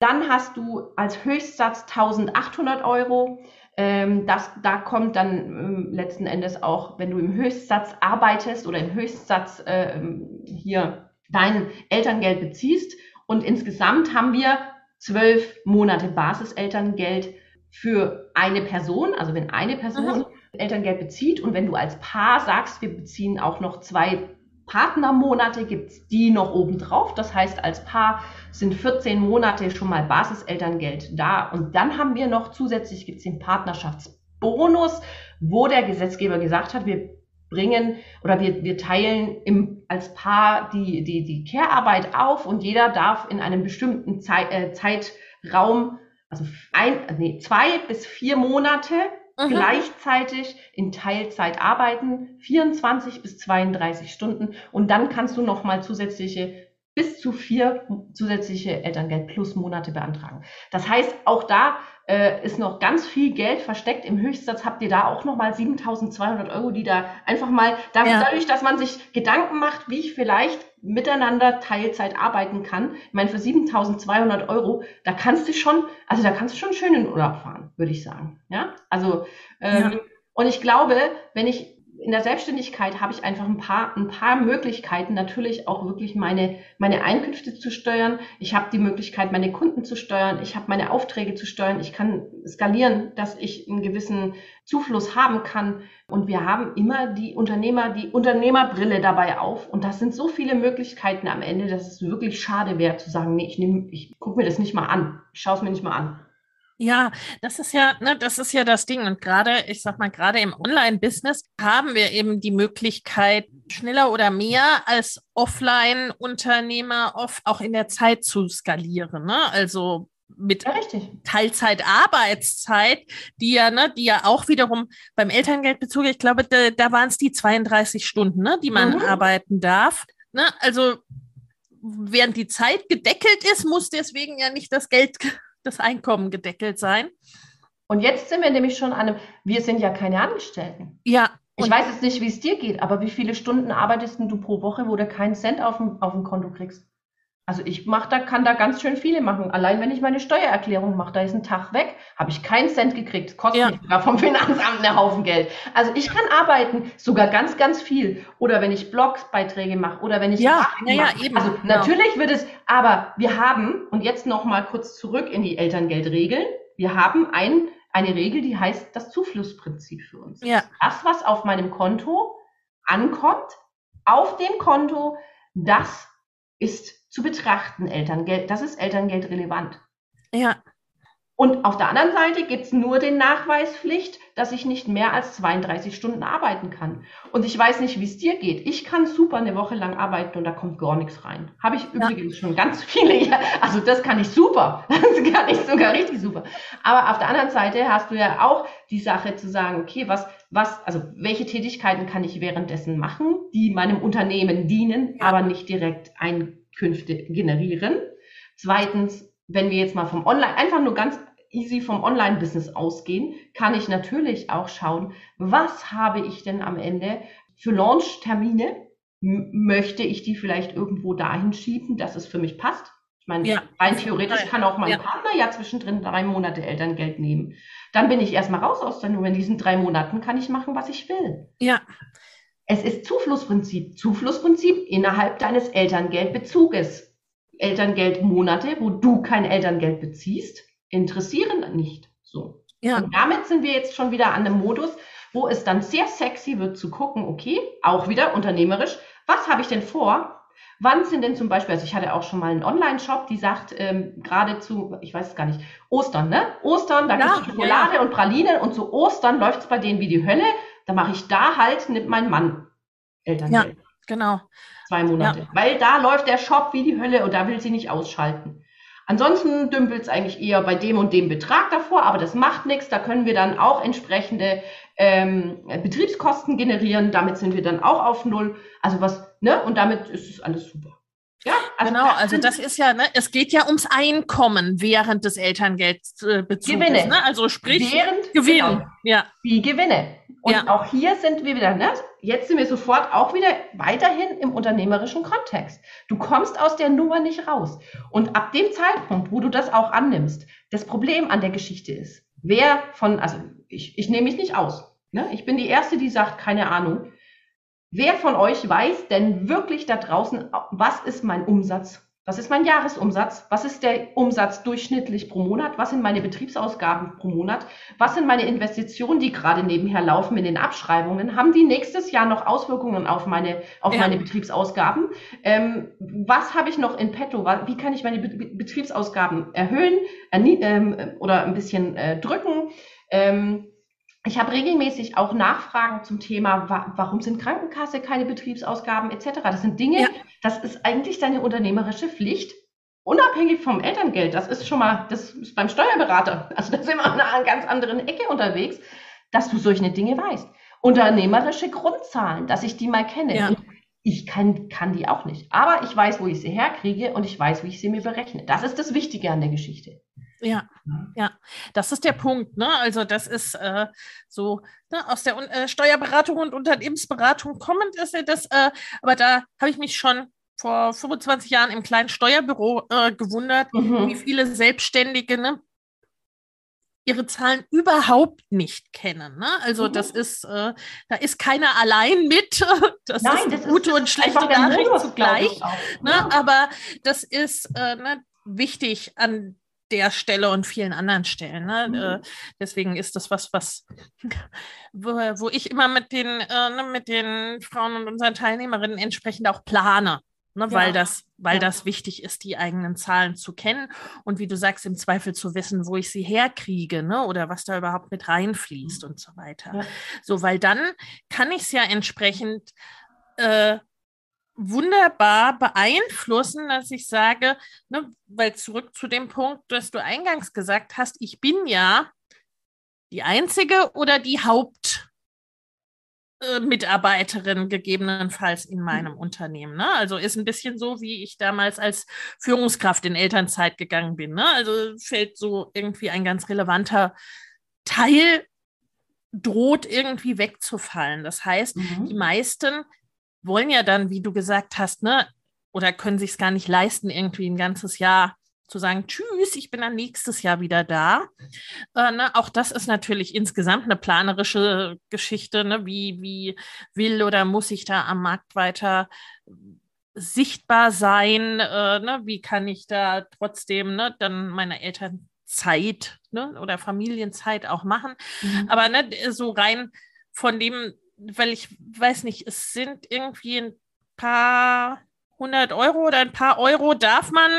Dann hast du als Höchstsatz 1800 Euro. Ähm, das, da kommt dann ähm, letzten Endes auch, wenn du im Höchstsatz arbeitest oder im Höchstsatz äh, hier dein Elterngeld beziehst. Und insgesamt haben wir zwölf Monate Basiselterngeld für eine Person. Also wenn eine Person mhm. Elterngeld bezieht und wenn du als Paar sagst, wir beziehen auch noch zwei Partnermonate, gibt es die noch obendrauf. Das heißt, als Paar sind 14 Monate schon mal Basiselterngeld da. Und dann haben wir noch zusätzlich gibt es den Partnerschaftsbonus, wo der Gesetzgeber gesagt hat, wir bringen oder wir, wir teilen im, als Paar die, die, die Care-Arbeit auf und jeder darf in einem bestimmten Zeit, äh, Zeitraum, also ein, nee, zwei bis vier Monate mhm. gleichzeitig in Teilzeit arbeiten, 24 bis 32 Stunden und dann kannst du nochmal zusätzliche bis zu vier zusätzliche Elterngeld plus Monate beantragen. Das heißt, auch da äh, ist noch ganz viel Geld versteckt. Im Höchstsatz habt ihr da auch nochmal 7200 Euro, die da einfach mal, dadurch, dass man sich Gedanken macht, wie ich vielleicht miteinander Teilzeit arbeiten kann. Ich meine, für 7200 Euro, da kannst du schon, also da kannst du schon schön in Urlaub fahren, würde ich sagen. Ja, also, ähm, ja. und ich glaube, wenn ich in der Selbstständigkeit habe ich einfach ein paar, ein paar Möglichkeiten, natürlich auch wirklich meine, meine Einkünfte zu steuern. Ich habe die Möglichkeit, meine Kunden zu steuern. Ich habe meine Aufträge zu steuern. Ich kann skalieren, dass ich einen gewissen Zufluss haben kann. Und wir haben immer die Unternehmer, die Unternehmerbrille dabei auf. Und das sind so viele Möglichkeiten am Ende, dass es wirklich schade wäre zu sagen, nee, ich nehme, ich gucke mir das nicht mal an. Ich schaue es mir nicht mal an. Ja, das ist ja, ne, das ist ja das Ding. Und gerade, ich sag mal, gerade im Online-Business haben wir eben die Möglichkeit, schneller oder mehr als Offline-Unternehmer oft auch in der Zeit zu skalieren. Ne? Also mit ja, Teilzeitarbeitszeit, die ja, ne, die ja auch wiederum beim Elterngeldbezug, ich glaube, da, da waren es die 32 Stunden, ne, die man mhm. arbeiten darf. Ne? Also während die Zeit gedeckelt ist, muss deswegen ja nicht das Geld das Einkommen gedeckelt sein. Und jetzt sind wir nämlich schon an einem, wir sind ja keine Angestellten. Ja. Ich weiß jetzt nicht, wie es dir geht, aber wie viele Stunden arbeitest du pro Woche, wo du keinen Cent auf dem, auf dem Konto kriegst? Also ich mach da, kann da ganz schön viele machen. Allein wenn ich meine Steuererklärung mache, da ist ein Tag weg, habe ich keinen Cent gekriegt. Kostet ja. mich sogar vom Finanzamt einen Haufen Geld. Also ich kann arbeiten, sogar ganz, ganz viel. Oder wenn ich Blogsbeiträge mache oder wenn ich ja, ja, ja, eben. Also genau. natürlich wird es, aber wir haben, und jetzt nochmal kurz zurück in die Elterngeldregeln, wir haben ein, eine Regel, die heißt das Zuflussprinzip für uns. Ja. Das, was auf meinem Konto ankommt, auf dem Konto, das ist zu betrachten, Elterngeld. Das ist Elterngeld relevant. Ja. Und auf der anderen Seite gibt es nur den Nachweispflicht, dass ich nicht mehr als 32 Stunden arbeiten kann. Und ich weiß nicht, wie es dir geht. Ich kann super eine Woche lang arbeiten und da kommt gar nichts rein. Habe ich ja. übrigens schon ganz viele. Also das kann ich super. Das kann ich sogar richtig super. Aber auf der anderen Seite hast du ja auch die Sache zu sagen, okay, was, was, also welche Tätigkeiten kann ich währenddessen machen, die meinem Unternehmen dienen, aber nicht direkt ein Einkünfte generieren. Zweitens, wenn wir jetzt mal vom Online, einfach nur ganz easy vom Online-Business ausgehen, kann ich natürlich auch schauen, was habe ich denn am Ende für Launch-Termine? Möchte ich die vielleicht irgendwo dahin schieben, dass es für mich passt? Ich meine, ja. rein theoretisch kann auch mein ja. Partner ja zwischendrin drei Monate Elterngeld nehmen. Dann bin ich erstmal raus aus der Nummer. In diesen drei Monaten kann ich machen, was ich will. Ja. Es ist Zuflussprinzip. Zuflussprinzip innerhalb deines Elterngeldbezuges. Elterngeldmonate, wo du kein Elterngeld beziehst, interessieren nicht so. Ja. Und damit sind wir jetzt schon wieder an einem Modus, wo es dann sehr sexy wird zu gucken, okay, auch wieder unternehmerisch, was habe ich denn vor? Wann sind denn zum Beispiel, also ich hatte auch schon mal einen Online-Shop, die sagt ähm, gerade zu, ich weiß es gar nicht, Ostern, ne? Ostern, da ja, gibt es Schokolade ja. und Pralinen und zu Ostern läuft es bei denen wie die Hölle. Da mache ich da halt, nimmt mein Mann Elterngeld. Ja, genau. Zwei Monate. Ja. Weil da läuft der Shop wie die Hölle und da will sie nicht ausschalten. Ansonsten dümpelt es eigentlich eher bei dem und dem Betrag davor, aber das macht nichts. Da können wir dann auch entsprechende ähm, Betriebskosten generieren. Damit sind wir dann auch auf Null. Also was, ne? Und damit ist es alles super. Ja, also genau, also das ist ja, ne, es geht ja ums Einkommen während des Elterngeldbezugs. Gewinne. Ne? Also sprich während, Gewinn. Genau, ja. Die Gewinne. Und ja. auch hier sind wir wieder, ne? Jetzt sind wir sofort auch wieder weiterhin im unternehmerischen Kontext. Du kommst aus der Nummer nicht raus. Und ab dem Zeitpunkt, wo du das auch annimmst, das Problem an der Geschichte ist, wer von, also ich, ich nehme mich nicht aus. Ne? Ich bin die Erste, die sagt, keine Ahnung. Wer von euch weiß denn wirklich da draußen, was ist mein Umsatz? Was ist mein Jahresumsatz? Was ist der Umsatz durchschnittlich pro Monat? Was sind meine Betriebsausgaben pro Monat? Was sind meine Investitionen, die gerade nebenher laufen in den Abschreibungen? Haben die nächstes Jahr noch Auswirkungen auf meine, auf ja. meine Betriebsausgaben? Ähm, was habe ich noch in petto? Wie kann ich meine Betriebsausgaben erhöhen äh, ähm, oder ein bisschen äh, drücken? Ähm, ich habe regelmäßig auch Nachfragen zum Thema, wa warum sind Krankenkasse keine Betriebsausgaben etc. Das sind Dinge, ja. das ist eigentlich deine unternehmerische Pflicht, unabhängig vom Elterngeld. Das ist schon mal, das ist beim Steuerberater. Also da sind wir an einer ganz anderen Ecke unterwegs, dass du solche Dinge weißt. Unternehmerische Grundzahlen, dass ich die mal kenne. Ja. ich kann, kann die auch nicht. Aber ich weiß, wo ich sie herkriege und ich weiß, wie ich sie mir berechne. Das ist das Wichtige an der Geschichte. Ja, ja, das ist der Punkt. Ne? Also das ist äh, so ne, aus der äh, Steuerberatung und Unternehmensberatung kommend ist ja das. Äh, aber da habe ich mich schon vor 25 Jahren im kleinen Steuerbüro äh, gewundert, mhm. wie viele Selbstständige ne, ihre Zahlen überhaupt nicht kennen. Ne? Also mhm. das ist, äh, da ist keiner allein mit. Das Nein, ist das gute ist, und schlechte Nachricht zugleich. Ne? Ja. Aber das ist äh, ne, wichtig an der Stelle und vielen anderen Stellen. Ne? Mhm. Äh, deswegen ist das was, was wo, wo ich immer mit den, äh, ne, mit den Frauen und unseren Teilnehmerinnen entsprechend auch plane. Ne, ja. weil das, weil ja. das wichtig ist, die eigenen Zahlen zu kennen und wie du sagst, im Zweifel zu wissen, wo ich sie herkriege, ne, oder was da überhaupt mit reinfließt und so weiter. Ja. So, weil dann kann ich es ja entsprechend äh, wunderbar beeinflussen, dass ich sage, ne, weil zurück zu dem Punkt, dass du eingangs gesagt hast, ich bin ja die einzige oder die Haupt äh, gegebenenfalls in meinem Unternehmen. Ne? Also ist ein bisschen so, wie ich damals als Führungskraft in Elternzeit gegangen bin. Ne? Also fällt so irgendwie ein ganz relevanter Teil, droht irgendwie wegzufallen. Das heißt, mhm. die meisten wollen ja dann, wie du gesagt hast, ne, oder können sich es gar nicht leisten, irgendwie ein ganzes Jahr zu sagen, tschüss, ich bin dann nächstes Jahr wieder da. Äh, ne, auch das ist natürlich insgesamt eine planerische Geschichte. Ne? Wie, wie will oder muss ich da am Markt weiter sichtbar sein? Äh, ne? Wie kann ich da trotzdem ne, dann meine Elternzeit ne, oder Familienzeit auch machen? Mhm. Aber ne, so rein von dem, weil ich weiß nicht, es sind irgendwie ein paar hundert Euro oder ein paar Euro darf man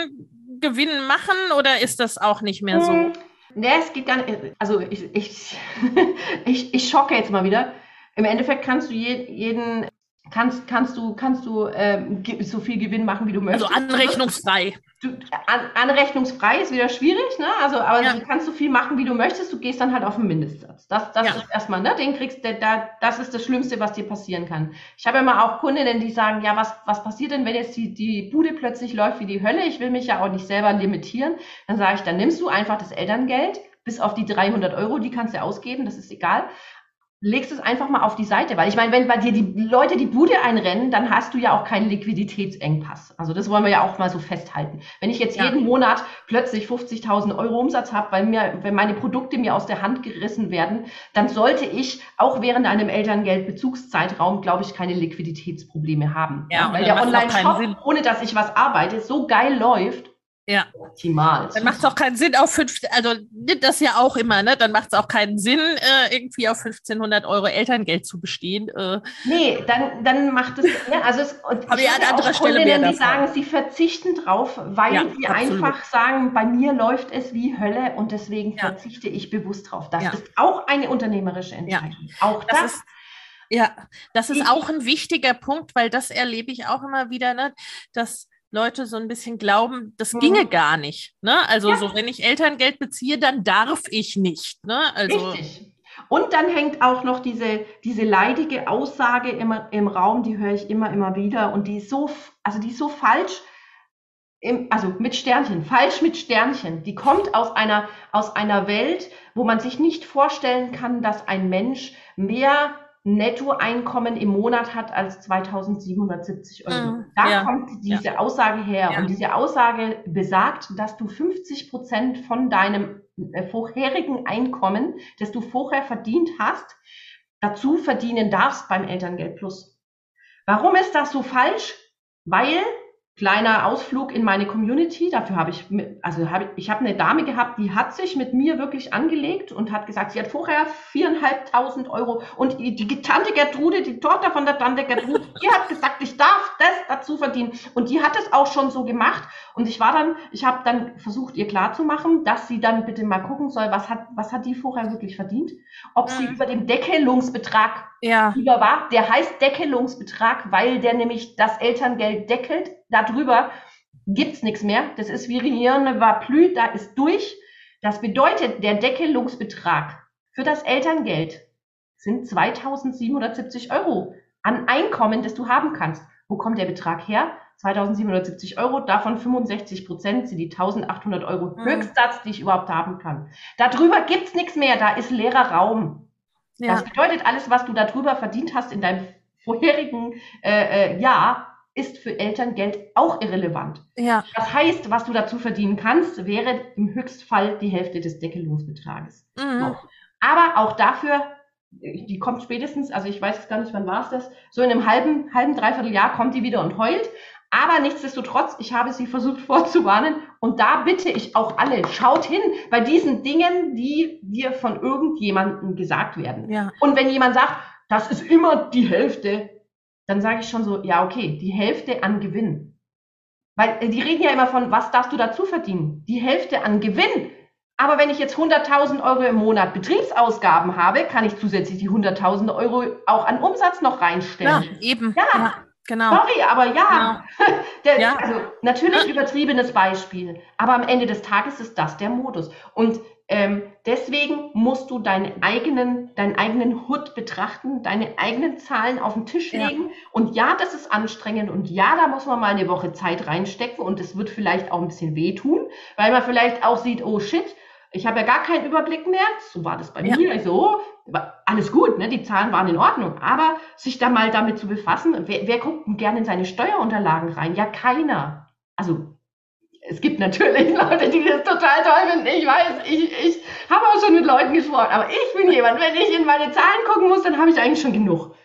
Gewinn machen oder ist das auch nicht mehr so? Hm. Nee, es geht gar nicht. Also ich, ich, ich, ich schocke jetzt mal wieder. Im Endeffekt kannst du jeden kannst, kannst du, kannst du ähm, so viel Gewinn machen, wie du möchtest. Also anrechnungsfrei. Du, an, anrechnungsfrei ist wieder schwierig, ne? Also, aber ja. du kannst so viel machen, wie du möchtest. Du gehst dann halt auf den Mindestsatz. Das, das ja. ist erstmal, ne? Den kriegst du, da, das ist das Schlimmste, was dir passieren kann. Ich habe immer auch Kundinnen, die sagen, ja, was, was passiert denn, wenn jetzt die, die Bude plötzlich läuft wie die Hölle? Ich will mich ja auch nicht selber limitieren. Dann sage ich, dann nimmst du einfach das Elterngeld bis auf die 300 Euro, die kannst du ausgeben, das ist egal legst es einfach mal auf die Seite, weil ich meine, wenn bei dir die Leute die Bude einrennen, dann hast du ja auch keinen Liquiditätsengpass. Also das wollen wir ja auch mal so festhalten. Wenn ich jetzt ja. jeden Monat plötzlich 50.000 Euro Umsatz habe, weil mir, wenn meine Produkte mir aus der Hand gerissen werden, dann sollte ich auch während einem Elterngeldbezugszeitraum, glaube ich, keine Liquiditätsprobleme haben. Ja, ja weil der Online-Shop, ohne dass ich was arbeite, so geil läuft, ja. Optimal. Dann macht es auch keinen Sinn, auf 15, also das ja auch immer, ne? Dann macht es auch keinen Sinn, äh, irgendwie auf 1500 Euro Elterngeld zu bestehen. Äh. Nee, dann, dann macht es, ja, also es, Aber ich ja, an anderer Stelle mehr die sagen, sie verzichten drauf, weil ja, sie absolut. einfach sagen, bei mir läuft es wie Hölle und deswegen ja. verzichte ich bewusst drauf. Das ist auch eine unternehmerische Entscheidung. Auch das, das ist, ja, das ist auch ein wichtiger Punkt, weil das erlebe ich auch immer wieder, ne, dass Leute so ein bisschen glauben, das mhm. ginge gar nicht. Ne? Also ja. so, wenn ich Elterngeld beziehe, dann darf ich nicht. Ne? Also, Richtig. Und dann hängt auch noch diese, diese leidige Aussage immer im Raum, die höre ich immer, immer wieder und die ist so, also die ist so falsch, im, also mit Sternchen, falsch mit Sternchen. Die kommt aus einer, aus einer Welt, wo man sich nicht vorstellen kann, dass ein Mensch mehr Nettoeinkommen im Monat hat als 2770 Euro. Mhm, da ja, kommt diese ja. Aussage her. Ja. Und diese Aussage besagt, dass du 50 Prozent von deinem äh, vorherigen Einkommen, das du vorher verdient hast, dazu verdienen darfst beim Elterngeld Plus. Warum ist das so falsch? Weil kleiner Ausflug in meine Community. Dafür habe ich, also habe ich, ich habe eine Dame gehabt, die hat sich mit mir wirklich angelegt und hat gesagt, sie hat vorher viereinhalbtausend Euro und die, die Tante Gertrude, die Tochter von der Tante Gertrude, die hat gesagt, ich darf das dazu verdienen und die hat es auch schon so gemacht und ich war dann, ich habe dann versucht, ihr klarzumachen, dass sie dann bitte mal gucken soll, was hat, was hat die vorher wirklich verdient, ob mhm. sie über den Deckelungsbetrag ja. über war. Der heißt Deckelungsbetrag, weil der nämlich das Elterngeld deckelt darüber gibt's nichts mehr. Das ist wie Rien da ist durch. Das bedeutet, der Deckelungsbetrag für das Elterngeld sind 2770 Euro an Einkommen, das du haben kannst. Wo kommt der Betrag her? 2770 Euro, davon 65 Prozent sind die 1800 Euro mhm. Höchstsatz, die ich überhaupt haben kann. Darüber gibt's nichts mehr, da ist leerer Raum. Ja. Das bedeutet, alles, was du darüber verdient hast in deinem vorherigen äh, äh, Jahr, ist für Elterngeld auch irrelevant. Ja. Das heißt, was du dazu verdienen kannst, wäre im Höchstfall die Hälfte des Deckelungsbetrages. Mhm. Aber auch dafür, die kommt spätestens, also ich weiß jetzt gar nicht, wann war es das, so in einem halben, halben, dreiviertel Jahr kommt die wieder und heult. Aber nichtsdestotrotz, ich habe sie versucht vorzuwarnen und da bitte ich auch alle, schaut hin bei diesen Dingen, die dir von irgendjemandem gesagt werden. Ja. Und wenn jemand sagt, das ist immer die Hälfte, dann sage ich schon so, ja, okay, die Hälfte an Gewinn. Weil äh, die reden ja immer von, was darfst du dazu verdienen? Die Hälfte an Gewinn. Aber wenn ich jetzt 100.000 Euro im Monat Betriebsausgaben habe, kann ich zusätzlich die 100.000 Euro auch an Umsatz noch reinstellen. Ja, eben. Ja, ja genau. Sorry, aber ja. Genau. Der, ja. Also natürlich übertriebenes Beispiel. Aber am Ende des Tages ist das der Modus. Und ähm, deswegen musst du deinen eigenen, deinen eigenen Hut betrachten, deine eigenen Zahlen auf den Tisch legen. Ja. Und ja, das ist anstrengend und ja, da muss man mal eine Woche Zeit reinstecken und es wird vielleicht auch ein bisschen wehtun, weil man vielleicht auch sieht, oh shit, ich habe ja gar keinen Überblick mehr. So war das bei ja. mir. So, alles gut, ne? die Zahlen waren in Ordnung. Aber sich da mal damit zu befassen, wer, wer guckt gerne in seine Steuerunterlagen rein? Ja, keiner. Also es gibt natürlich Leute, die das total toll finden. Ich weiß, ich, ich habe auch schon mit Leuten gesprochen, aber ich bin jemand, wenn ich in meine Zahlen gucken muss, dann habe ich eigentlich schon genug.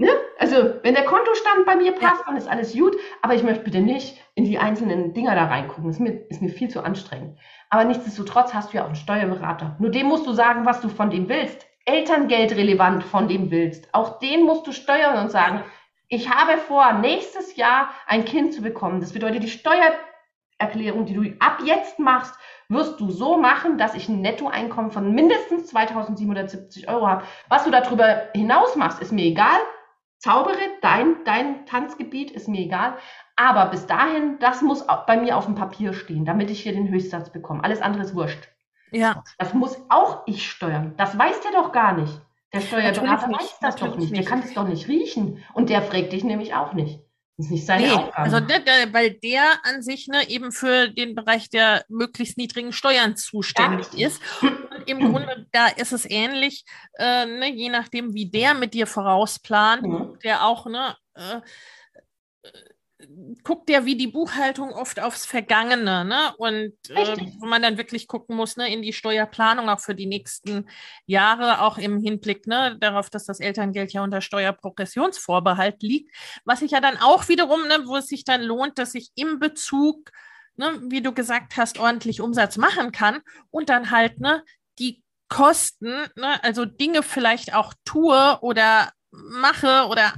Ne? Also, wenn der Kontostand bei mir passt, ja. dann ist alles gut, aber ich möchte bitte nicht in die einzelnen Dinger da reingucken. Ist mir, ist mir viel zu anstrengend. Aber nichtsdestotrotz hast du ja auch einen Steuerberater. Nur dem musst du sagen, was du von dem willst. Elterngeld relevant von dem willst. Auch den musst du steuern und sagen, ich habe vor, nächstes Jahr ein Kind zu bekommen. Das bedeutet, die Steuer Erklärung, die du ab jetzt machst, wirst du so machen, dass ich ein Nettoeinkommen von mindestens 2770 Euro habe. Was du darüber hinaus machst, ist mir egal. Zaubere, dein, dein Tanzgebiet ist mir egal. Aber bis dahin, das muss bei mir auf dem Papier stehen, damit ich hier den Höchstsatz bekomme. Alles andere ist wurscht. Ja. Das muss auch ich steuern. Das weiß der doch gar nicht. Der Steuerberater weiß das doch nicht. nicht. Der kann es doch nicht riechen. Und der fragt dich nämlich auch nicht. Das ist nicht seine nee, Aufgabe. Also der, der, weil der an sich ne, eben für den Bereich der möglichst niedrigen Steuern zuständig ja. ist. Im Grunde, da ist es ähnlich, äh, ne, je nachdem, wie der mit dir vorausplant, mhm. der auch, ne, äh, guckt ja wie die Buchhaltung oft aufs Vergangene, ne? Und äh, wo man dann wirklich gucken muss, ne, in die Steuerplanung auch für die nächsten Jahre, auch im Hinblick ne, darauf, dass das Elterngeld ja unter Steuerprogressionsvorbehalt liegt, was sich ja dann auch wiederum, ne, wo es sich dann lohnt, dass ich im Bezug, ne, wie du gesagt hast, ordentlich Umsatz machen kann und dann halt ne, Kosten, ne, also Dinge vielleicht auch tue oder mache oder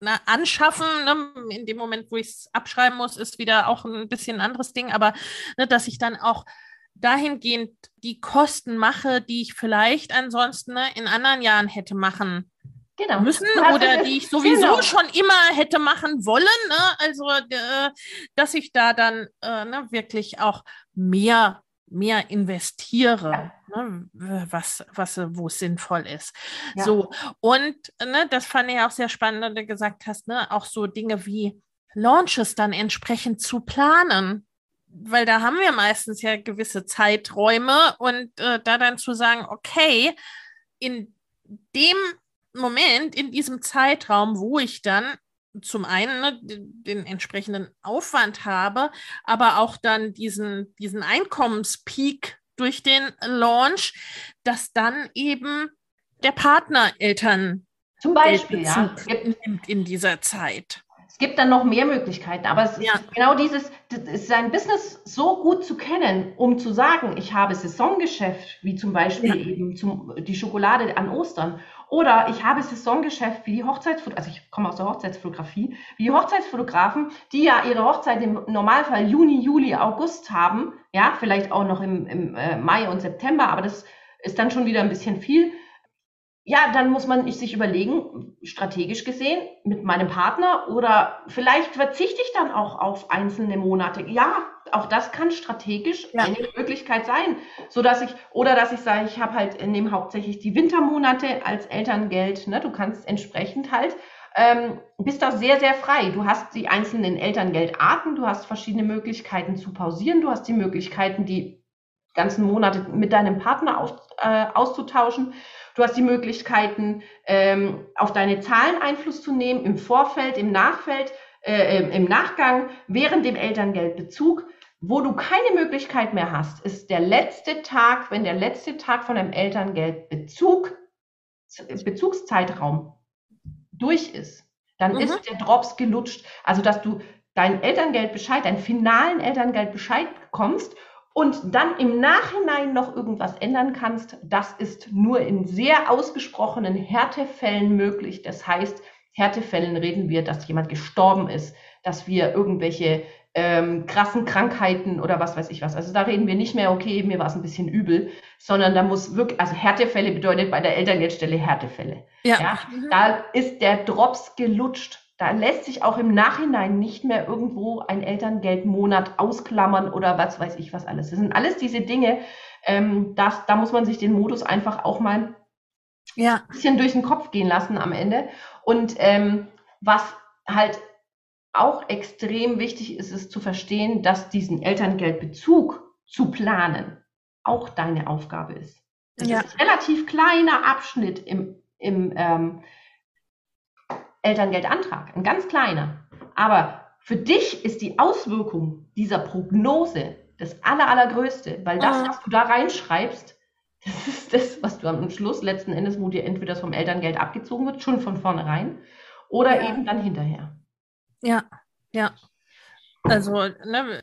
ne, anschaffen. Ne, in dem Moment, wo ich es abschreiben muss, ist wieder auch ein bisschen ein anderes Ding, aber ne, dass ich dann auch dahingehend die Kosten mache, die ich vielleicht ansonsten ne, in anderen Jahren hätte machen genau. müssen oder die ich sowieso genau. schon immer hätte machen wollen. Ne? Also, äh, dass ich da dann äh, ne, wirklich auch mehr mehr investiere, ja. ne, was, was, wo es sinnvoll ist. Ja. So, und ne, das fand ich auch sehr spannend, dass du gesagt hast, ne, auch so Dinge wie Launches dann entsprechend zu planen. Weil da haben wir meistens ja gewisse Zeiträume und äh, da dann zu sagen, okay, in dem Moment, in diesem Zeitraum, wo ich dann zum einen ne, den, den, entsprechenden Aufwand habe, aber auch dann diesen, diesen Einkommenspeak durch den Launch, dass dann eben der Partner Eltern zum Beispiel ja. nimmt in dieser Zeit. Es gibt dann noch mehr Möglichkeiten, aber es ja. ist genau dieses, sein Business so gut zu kennen, um zu sagen, ich habe Saisongeschäft, wie zum Beispiel ja. eben zum, die Schokolade an Ostern oder ich habe Saisongeschäft wie die Hochzeitsfotografie, also ich komme aus der Hochzeitsfotografie, wie die Hochzeitsfotografen, die ja ihre Hochzeit im Normalfall Juni, Juli, August haben, ja, vielleicht auch noch im, im äh, Mai und September, aber das ist dann schon wieder ein bisschen viel. Ja, dann muss man sich überlegen, strategisch gesehen, mit meinem Partner oder vielleicht verzichte ich dann auch auf einzelne Monate. Ja, auch das kann strategisch ja. eine Möglichkeit sein, so dass ich oder dass ich sage, ich habe halt nehme hauptsächlich die Wintermonate als Elterngeld. Ne? Du kannst entsprechend halt ähm, bist da sehr, sehr frei. Du hast die einzelnen Elterngeldarten, du hast verschiedene Möglichkeiten zu pausieren, du hast die Möglichkeiten, die ganzen Monate mit deinem Partner aus, äh, auszutauschen. Du hast die Möglichkeiten, ähm, auf deine Zahlen Einfluss zu nehmen, im Vorfeld, im Nachfeld, äh, im Nachgang, während dem Elterngeldbezug. Wo du keine Möglichkeit mehr hast, ist der letzte Tag, wenn der letzte Tag von einem Elterngeldbezug, Bezugszeitraum durch ist, dann mhm. ist der Drops gelutscht. Also, dass du deinen Elterngeldbescheid, deinen finalen Elterngeldbescheid bekommst und dann im Nachhinein noch irgendwas ändern kannst, das ist nur in sehr ausgesprochenen Härtefällen möglich. Das heißt, Härtefällen reden wir, dass jemand gestorben ist, dass wir irgendwelche ähm, krassen Krankheiten oder was weiß ich was. Also da reden wir nicht mehr, okay, mir war es ein bisschen übel, sondern da muss wirklich, also Härtefälle bedeutet bei der Elterngeldstelle Härtefälle. Ja. ja mhm. Da ist der Drops gelutscht. Da lässt sich auch im Nachhinein nicht mehr irgendwo ein Elterngeldmonat ausklammern oder was weiß ich was alles. Das sind alles diese Dinge, ähm, das, da muss man sich den Modus einfach auch mal ja. ein bisschen durch den Kopf gehen lassen am Ende. Und ähm, was halt auch extrem wichtig ist es zu verstehen, dass diesen Elterngeldbezug zu planen auch deine Aufgabe ist. Das ja. ist ein relativ kleiner Abschnitt im, im ähm, Elterngeldantrag, ein ganz kleiner. Aber für dich ist die Auswirkung dieser Prognose das aller, allergrößte, weil das, mhm. was du da reinschreibst, das ist das, was du am Schluss letzten Endes, wo dir entweder vom Elterngeld abgezogen wird, schon von vornherein, oder ja. eben dann hinterher. Ja, ja. Also, ne,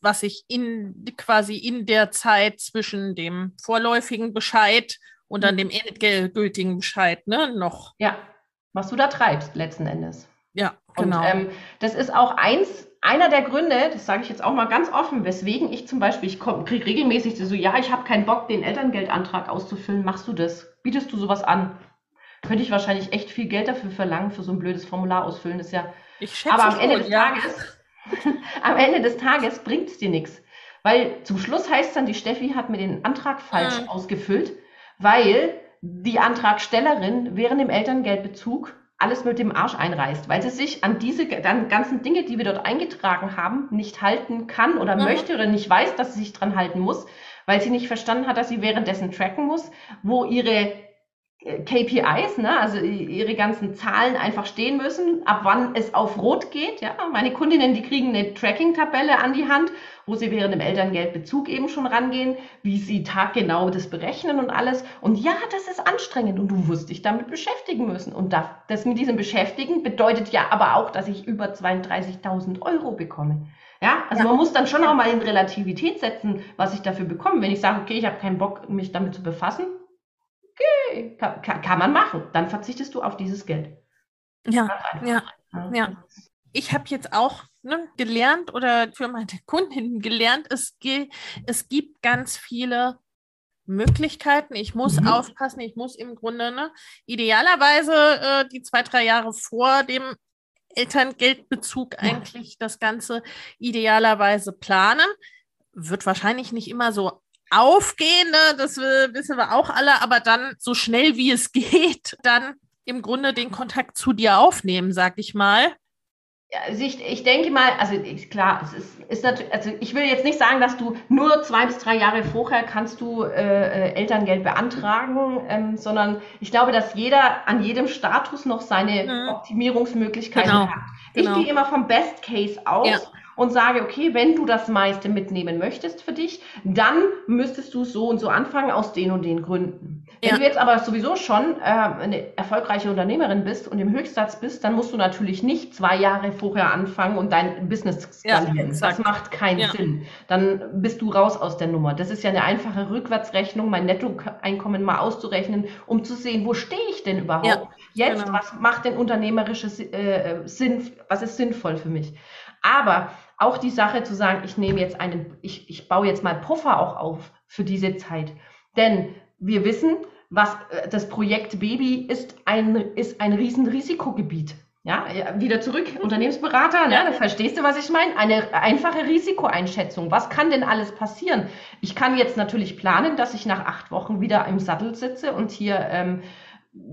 was ich in quasi in der Zeit zwischen dem vorläufigen Bescheid und dann mhm. dem endgültigen Bescheid, ne, noch. Ja, was du da treibst, letzten Endes. Ja, genau. Und ähm, das ist auch eins, einer der Gründe, das sage ich jetzt auch mal ganz offen, weswegen ich zum Beispiel, ich kriege regelmäßig so, ja, ich habe keinen Bock, den Elterngeldantrag auszufüllen, machst du das? Bietest du sowas an? Könnte ich wahrscheinlich echt viel Geld dafür verlangen, für so ein blödes Formular ausfüllen. Das ist ja. Ich schätze aber am Ende des ja. Tages, am Ende des Tages bringt es dir nichts. Weil zum Schluss heißt dann, die Steffi hat mir den Antrag falsch mhm. ausgefüllt, weil die Antragstellerin während dem Elterngeldbezug alles mit dem Arsch einreißt, weil sie sich an diese ganzen Dinge, die wir dort eingetragen haben, nicht halten kann oder mhm. möchte oder nicht weiß, dass sie sich dran halten muss, weil sie nicht verstanden hat, dass sie währenddessen tracken muss, wo ihre KPIs, ne, also ihre ganzen Zahlen einfach stehen müssen, ab wann es auf Rot geht. Ja, meine Kundinnen, die kriegen eine Tracking-Tabelle an die Hand, wo sie während dem Elterngeldbezug eben schon rangehen, wie sie taggenau das berechnen und alles. Und ja, das ist anstrengend und du wirst dich damit beschäftigen müssen. Und das mit diesem Beschäftigen bedeutet ja aber auch, dass ich über 32.000 Euro bekomme. Ja, also ja. man muss dann schon auch mal in Relativität setzen, was ich dafür bekomme. Wenn ich sage, okay, ich habe keinen Bock, mich damit zu befassen, okay, kann, kann, kann man machen. Dann verzichtest du auf dieses Geld. Ja, ja, ja. Ich habe jetzt auch ne, gelernt oder für meine Kundinnen gelernt, es, es gibt ganz viele Möglichkeiten. Ich muss mhm. aufpassen, ich muss im Grunde ne, idealerweise äh, die zwei, drei Jahre vor dem Elterngeldbezug ja. eigentlich das Ganze idealerweise planen. Wird wahrscheinlich nicht immer so aufgehen, ne? das wissen wir auch alle, aber dann so schnell wie es geht, dann im Grunde den Kontakt zu dir aufnehmen, sag ich mal. Ja, also ich, ich denke mal, also ich, klar, es ist, ist natürlich, also ich will jetzt nicht sagen, dass du nur zwei bis drei Jahre vorher kannst du äh, äh, Elterngeld beantragen, ähm, sondern ich glaube, dass jeder an jedem Status noch seine mhm. Optimierungsmöglichkeiten genau. hat. Ich genau. gehe immer vom Best Case aus. Ja und sage, okay, wenn du das meiste mitnehmen möchtest für dich, dann müsstest du so und so anfangen aus den und den Gründen. Wenn ja. du jetzt aber sowieso schon äh, eine erfolgreiche Unternehmerin bist und im Höchstsatz bist, dann musst du natürlich nicht zwei Jahre vorher anfangen und dein Business skalieren. Ja, das macht keinen ja. Sinn. Dann bist du raus aus der Nummer. Das ist ja eine einfache Rückwärtsrechnung, mein Nettoeinkommen mal auszurechnen, um zu sehen, wo stehe ich denn überhaupt? Jetzt, genau. was macht denn unternehmerisches äh, Sinn, was ist sinnvoll für mich? Aber auch die Sache zu sagen, ich nehme jetzt einen, ich, ich baue jetzt mal Puffer auch auf für diese Zeit. Denn wir wissen, was äh, das Projekt Baby ist ein, ist ein Riesenrisikogebiet. Ja, wieder zurück, Unternehmensberater, ne, da verstehst du, was ich meine? Eine einfache Risikoeinschätzung. Was kann denn alles passieren? Ich kann jetzt natürlich planen, dass ich nach acht Wochen wieder im Sattel sitze und hier ähm,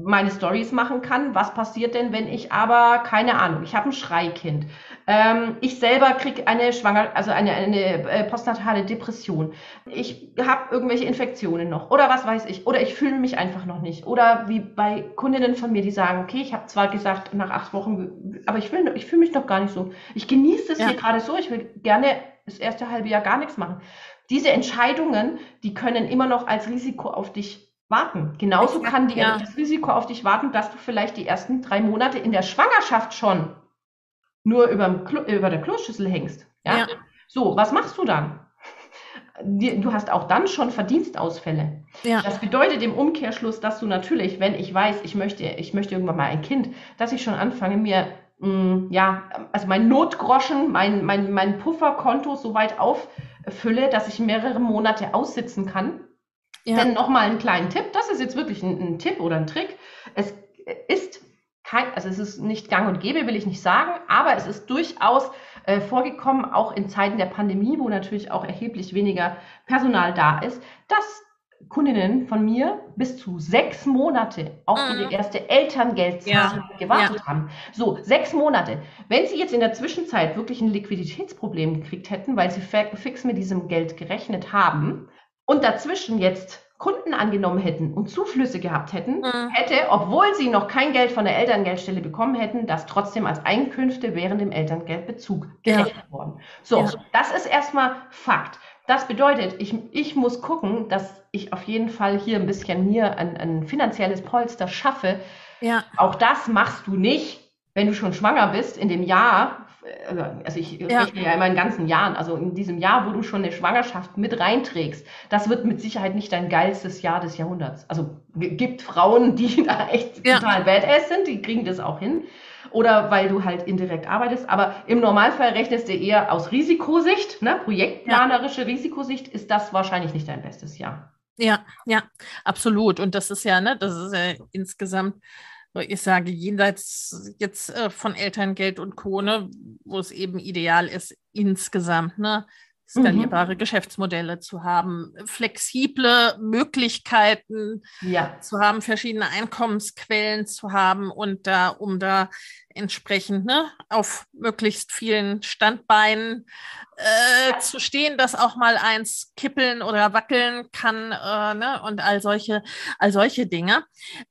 meine Stories machen kann. Was passiert denn, wenn ich aber, keine Ahnung, ich habe ein Schreikind. Ähm, ich selber kriege eine Schwanger, also eine, eine äh, postnatale Depression. Ich habe irgendwelche Infektionen noch oder was weiß ich. Oder ich fühle mich einfach noch nicht. Oder wie bei Kundinnen von mir, die sagen, okay, ich habe zwar gesagt nach acht Wochen, aber ich, will, ich fühle mich noch gar nicht so. Ich genieße es ja. hier gerade so. Ich will gerne das erste halbe Jahr gar nichts machen. Diese Entscheidungen, die können immer noch als Risiko auf dich warten. Genauso kann die, ja. das Risiko auf dich warten, dass du vielleicht die ersten drei Monate in der Schwangerschaft schon nur über, über der Kloschüssel hängst. Ja? ja? So, was machst du dann? Du hast auch dann schon Verdienstausfälle. Ja. Das bedeutet im Umkehrschluss, dass du natürlich, wenn ich weiß, ich möchte, ich möchte irgendwann mal ein Kind, dass ich schon anfange, mir mh, mm, ja, also mein Notgroschen, mein, mein, mein Pufferkonto so weit auffülle, dass ich mehrere Monate aussitzen kann. Ja. Denn nochmal einen kleinen Tipp, das ist jetzt wirklich ein, ein Tipp oder ein Trick. Es ist kein, also es ist nicht gang und gäbe, will ich nicht sagen, aber es ist durchaus äh, vorgekommen, auch in Zeiten der Pandemie, wo natürlich auch erheblich weniger Personal da ist, dass Kundinnen von mir bis zu sechs Monate auf mhm. ihre erste Elterngeldzahlung ja. gewartet ja. haben. So, sechs Monate. Wenn sie jetzt in der Zwischenzeit wirklich ein Liquiditätsproblem gekriegt hätten, weil sie fix mit diesem Geld gerechnet haben und dazwischen jetzt Kunden angenommen hätten und Zuflüsse gehabt hätten, mhm. hätte, obwohl sie noch kein Geld von der Elterngeldstelle bekommen hätten, das trotzdem als Einkünfte während dem Elterngeldbezug gerechnet ja. worden. So, ja. das ist erstmal Fakt. Das bedeutet, ich, ich muss gucken, dass ich auf jeden Fall hier ein bisschen mir ein, ein finanzielles Polster schaffe. Ja. Auch das machst du nicht, wenn du schon schwanger bist, in dem Jahr also ich ja. rechne ja immer in ganzen Jahren, also in diesem Jahr, wo du schon eine Schwangerschaft mit reinträgst, das wird mit Sicherheit nicht dein geilstes Jahr des Jahrhunderts. Also gibt Frauen, die da echt ja. total badass sind, die kriegen das auch hin. Oder weil du halt indirekt arbeitest. Aber im Normalfall rechnest du eher aus Risikosicht, ne? projektplanerische ja. Risikosicht, ist das wahrscheinlich nicht dein bestes Jahr. Ja, ja, absolut. Und das ist ja, ne, das ist ja insgesamt ich sage, jenseits jetzt äh, von Elterngeld und Co., ne, wo es eben ideal ist, insgesamt ne, skalierbare mhm. Geschäftsmodelle zu haben, flexible Möglichkeiten ja. zu haben, verschiedene Einkommensquellen zu haben und da, um da entsprechend ne, auf möglichst vielen Standbeinen äh, zu stehen, dass auch mal eins kippeln oder wackeln kann äh, ne, und all solche, all solche Dinge.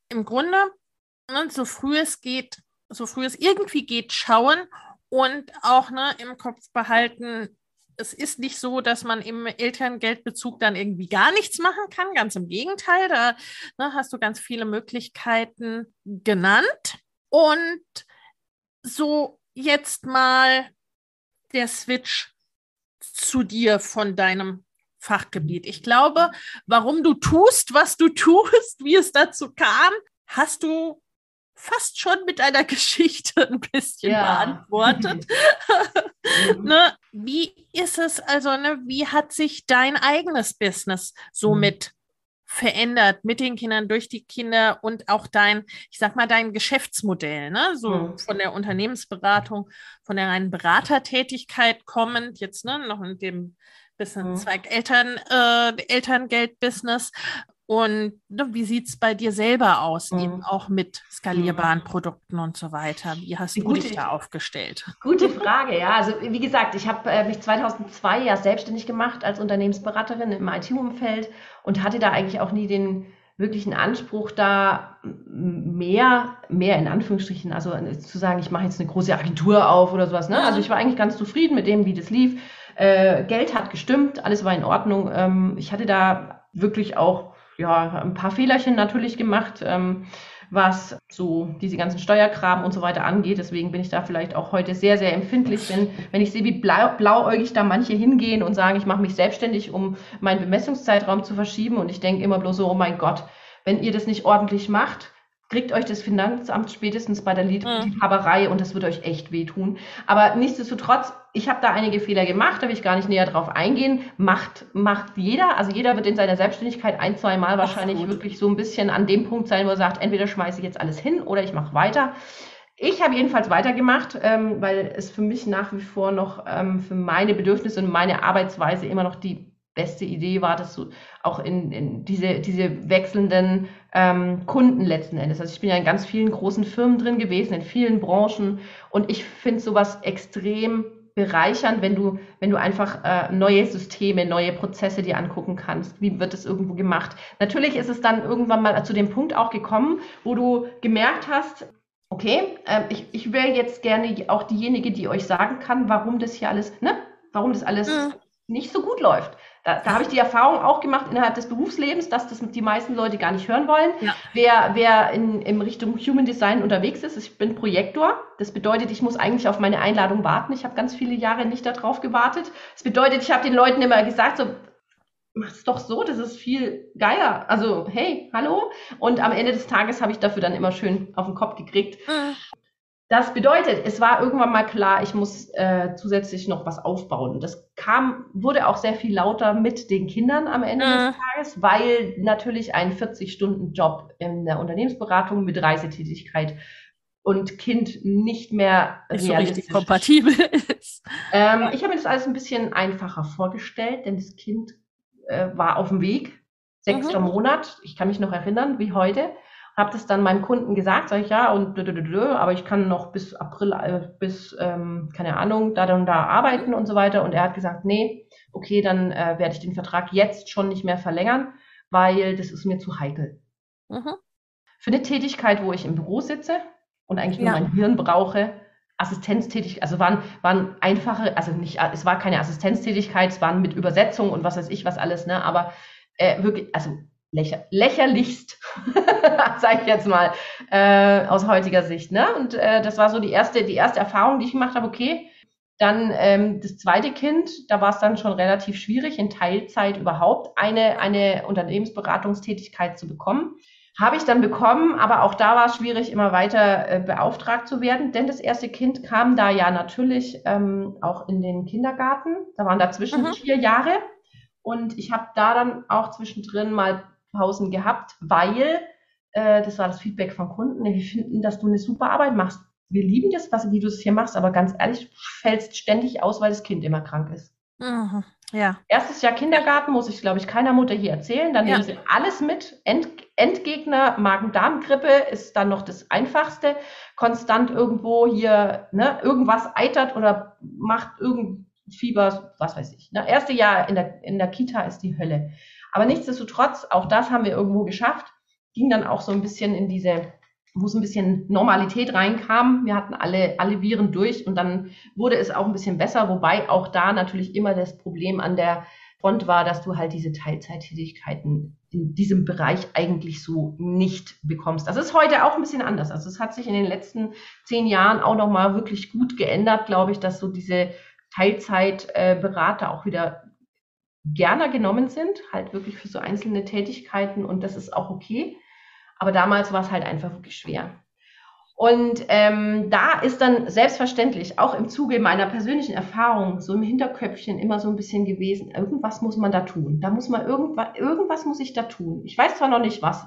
Im Grunde ne, so früh es geht, so früh es irgendwie geht, schauen und auch ne, im Kopf behalten, es ist nicht so, dass man im Elterngeldbezug dann irgendwie gar nichts machen kann. Ganz im Gegenteil, da ne, hast du ganz viele Möglichkeiten genannt. Und so jetzt mal der Switch zu dir von deinem Fachgebiet. Ich glaube, warum du tust, was du tust, wie es dazu kam, hast du fast schon mit einer Geschichte ein bisschen ja. beantwortet. ne? Wie ist es also, ne? wie hat sich dein eigenes Business somit mhm. verändert mit den Kindern, durch die Kinder und auch dein, ich sag mal, dein Geschäftsmodell, ne? So mhm. von der Unternehmensberatung, von der reinen Beratertätigkeit kommend, jetzt ne, noch in dem bisschen mhm. Zweig Eltern, äh, Elterngeld-Business und ne, wie sieht es bei dir selber aus, mhm. eben auch mit skalierbaren mhm. Produkten und so weiter? Wie hast du gute, dich da aufgestellt? Gute Frage, ja. Also wie gesagt, ich habe äh, mich 2002 ja selbstständig gemacht als Unternehmensberaterin im IT-Umfeld und hatte da eigentlich auch nie den wirklichen Anspruch, da mehr, mehr in Anführungsstrichen, also äh, zu sagen, ich mache jetzt eine große Agentur auf oder sowas. Ne? Also ich war eigentlich ganz zufrieden mit dem, wie das lief. Äh, Geld hat gestimmt, alles war in Ordnung. Ähm, ich hatte da wirklich auch ja, ein paar Fehlerchen natürlich gemacht, ähm, was so diese ganzen Steuerkram und so weiter angeht. Deswegen bin ich da vielleicht auch heute sehr, sehr empfindlich, denn wenn ich sehe, wie blau, blauäugig da manche hingehen und sagen, ich mache mich selbstständig, um meinen Bemessungszeitraum zu verschieben und ich denke immer bloß so, oh mein Gott, wenn ihr das nicht ordentlich macht, kriegt euch das Finanzamt spätestens bei der Liebhaberei und das wird euch echt wehtun. Aber nichtsdestotrotz, ich habe da einige Fehler gemacht, da will ich gar nicht näher drauf eingehen. Macht, macht jeder, also jeder wird in seiner Selbstständigkeit ein, zwei Mal wahrscheinlich wirklich so ein bisschen an dem Punkt sein, wo er sagt, entweder schmeiße ich jetzt alles hin oder ich mache weiter. Ich habe jedenfalls weitergemacht, ähm, weil es für mich nach wie vor noch ähm, für meine Bedürfnisse und meine Arbeitsweise immer noch die beste Idee war, dass du auch in, in diese, diese wechselnden ähm, Kunden letzten Endes. Also ich bin ja in ganz vielen großen Firmen drin gewesen, in vielen Branchen und ich finde sowas extrem bereichernd, wenn du, wenn du einfach äh, neue Systeme, neue Prozesse dir angucken kannst. Wie wird es irgendwo gemacht? Natürlich ist es dann irgendwann mal zu dem Punkt auch gekommen, wo du gemerkt hast, okay, äh, ich, ich wäre jetzt gerne auch diejenige, die euch sagen kann, warum das hier alles, ne, warum das alles mhm. nicht so gut läuft. Da, da habe ich die Erfahrung auch gemacht innerhalb des Berufslebens, dass das die meisten Leute gar nicht hören wollen. Ja. Wer, wer in, in Richtung Human Design unterwegs ist, ich bin Projektor. Das bedeutet, ich muss eigentlich auf meine Einladung warten. Ich habe ganz viele Jahre nicht darauf gewartet. Das bedeutet, ich habe den Leuten immer gesagt, so, mach's doch so, das ist viel geiler. Also, hey, hallo. Und am Ende des Tages habe ich dafür dann immer schön auf den Kopf gekriegt. Mhm. Das bedeutet, es war irgendwann mal klar, ich muss äh, zusätzlich noch was aufbauen. Das kam, wurde auch sehr viel lauter mit den Kindern am Ende mhm. des Tages, weil natürlich ein 40-Stunden-Job in der Unternehmensberatung mit Reisetätigkeit und Kind nicht mehr nicht realistisch so kompatibel ist. Ähm, ich habe mir das alles ein bisschen einfacher vorgestellt, denn das Kind äh, war auf dem Weg, sechster mhm. Monat. Ich kann mich noch erinnern, wie heute habe das dann meinem Kunden gesagt, sage ich ja, und aber ich kann noch bis April, äh, bis, ähm, keine Ahnung, da und da arbeiten und so weiter. Und er hat gesagt, nee, okay, dann äh, werde ich den Vertrag jetzt schon nicht mehr verlängern, weil das ist mir zu heikel. Mhm. Für eine Tätigkeit, wo ich im Büro sitze und eigentlich nur ja. mein Hirn brauche, Assistenztätigkeit, also waren, waren einfache, also nicht, es war keine Assistenztätigkeit, es waren mit Übersetzung und was weiß ich was alles, ne, aber äh, wirklich, also lächer, lächerlichst, sage ich jetzt mal, äh, aus heutiger Sicht. Ne? Und äh, das war so die erste, die erste Erfahrung, die ich gemacht habe, okay. Dann ähm, das zweite Kind, da war es dann schon relativ schwierig, in Teilzeit überhaupt eine, eine Unternehmensberatungstätigkeit zu bekommen. Habe ich dann bekommen, aber auch da war es schwierig, immer weiter äh, beauftragt zu werden, denn das erste Kind kam da ja natürlich ähm, auch in den Kindergarten. Da waren dazwischen mhm. vier Jahre. Und ich habe da dann auch zwischendrin mal Pausen gehabt, weil äh, das war das Feedback von Kunden. Wir finden, dass du eine super Arbeit machst. Wir lieben das, was, wie du es hier machst, aber ganz ehrlich, du fällst ständig aus, weil das Kind immer krank ist. Mhm, ja. Erstes Jahr Kindergarten muss ich, glaube ich, keiner Mutter hier erzählen. Dann ja. nehmen sie alles mit. End, Endgegner, Magen-Darm-Grippe ist dann noch das Einfachste. Konstant irgendwo hier, ne, irgendwas eitert oder macht irgend Fieber, was weiß ich. Ne? Erste Jahr in der, in der Kita ist die Hölle. Aber nichtsdestotrotz, auch das haben wir irgendwo geschafft, ging dann auch so ein bisschen in diese, wo es ein bisschen Normalität reinkam. Wir hatten alle, alle Viren durch und dann wurde es auch ein bisschen besser, wobei auch da natürlich immer das Problem an der Front war, dass du halt diese Teilzeittätigkeiten in diesem Bereich eigentlich so nicht bekommst. Das ist heute auch ein bisschen anders. Also es hat sich in den letzten zehn Jahren auch nochmal wirklich gut geändert, glaube ich, dass so diese Teilzeitberater auch wieder gerne genommen sind, halt wirklich für so einzelne Tätigkeiten und das ist auch okay. Aber damals war es halt einfach wirklich schwer. Und ähm, da ist dann selbstverständlich auch im Zuge meiner persönlichen Erfahrung so im Hinterköpfchen immer so ein bisschen gewesen, irgendwas muss man da tun. Da muss man irgendwas, irgendwas muss ich da tun. Ich weiß zwar noch nicht was.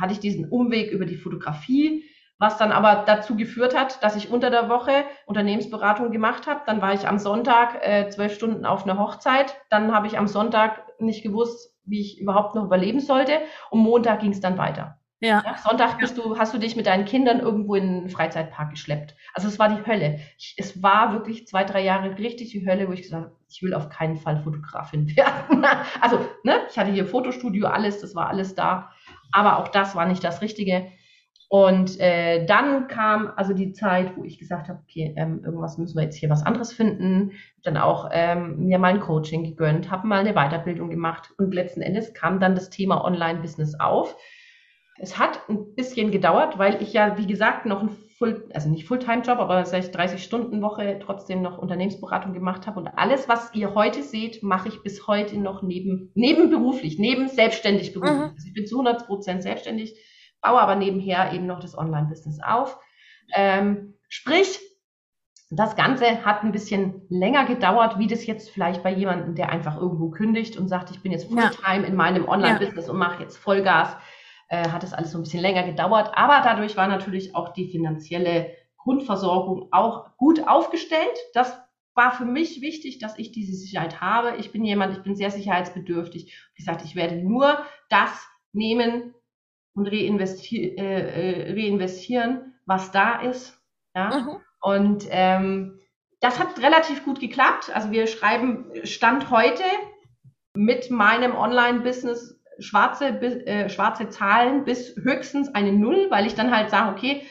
Hatte ich diesen Umweg über die Fotografie, was dann aber dazu geführt hat, dass ich unter der Woche Unternehmensberatung gemacht habe. Dann war ich am Sonntag äh, zwölf Stunden auf einer Hochzeit. Dann habe ich am Sonntag nicht gewusst, wie ich überhaupt noch überleben sollte. Und Montag ging es dann weiter. Ja. ja. Sonntag bist du, hast du dich mit deinen Kindern irgendwo in einen Freizeitpark geschleppt. Also es war die Hölle. Ich, es war wirklich zwei, drei Jahre richtig die Hölle, wo ich gesagt habe, ich will auf keinen Fall Fotografin werden. also, ne, ich hatte hier Fotostudio, alles, das war alles da. Aber auch das war nicht das Richtige. Und äh, dann kam also die Zeit, wo ich gesagt habe, okay, ähm, irgendwas müssen wir jetzt hier was anderes finden. Dann auch ähm, mir mein Coaching gegönnt, habe mal eine Weiterbildung gemacht und letzten Endes kam dann das Thema Online-Business auf. Es hat ein bisschen gedauert, weil ich ja, wie gesagt, noch ein Full, also nicht Fulltime-Job, aber seit 30 Stunden Woche trotzdem noch Unternehmensberatung gemacht habe. Und alles, was ihr heute seht, mache ich bis heute noch neben, nebenberuflich, neben selbstständig beruflich. Mhm. Also ich bin zu 100 Prozent selbstständig baue aber nebenher eben noch das Online-Business auf. Ähm, sprich, das Ganze hat ein bisschen länger gedauert, wie das jetzt vielleicht bei jemandem, der einfach irgendwo kündigt und sagt, ich bin jetzt Fulltime ja. in meinem Online-Business ja. und mache jetzt Vollgas, äh, hat es alles so ein bisschen länger gedauert. Aber dadurch war natürlich auch die finanzielle Grundversorgung auch gut aufgestellt. Das war für mich wichtig, dass ich diese Sicherheit habe. Ich bin jemand, ich bin sehr sicherheitsbedürftig. Wie gesagt, ich werde nur das nehmen, und reinvesti äh, äh, reinvestieren, was da ist. Ja? Mhm. Und ähm, das hat relativ gut geklappt. Also wir schreiben Stand heute mit meinem Online-Business schwarze, äh, schwarze Zahlen bis höchstens eine Null, weil ich dann halt sage, okay,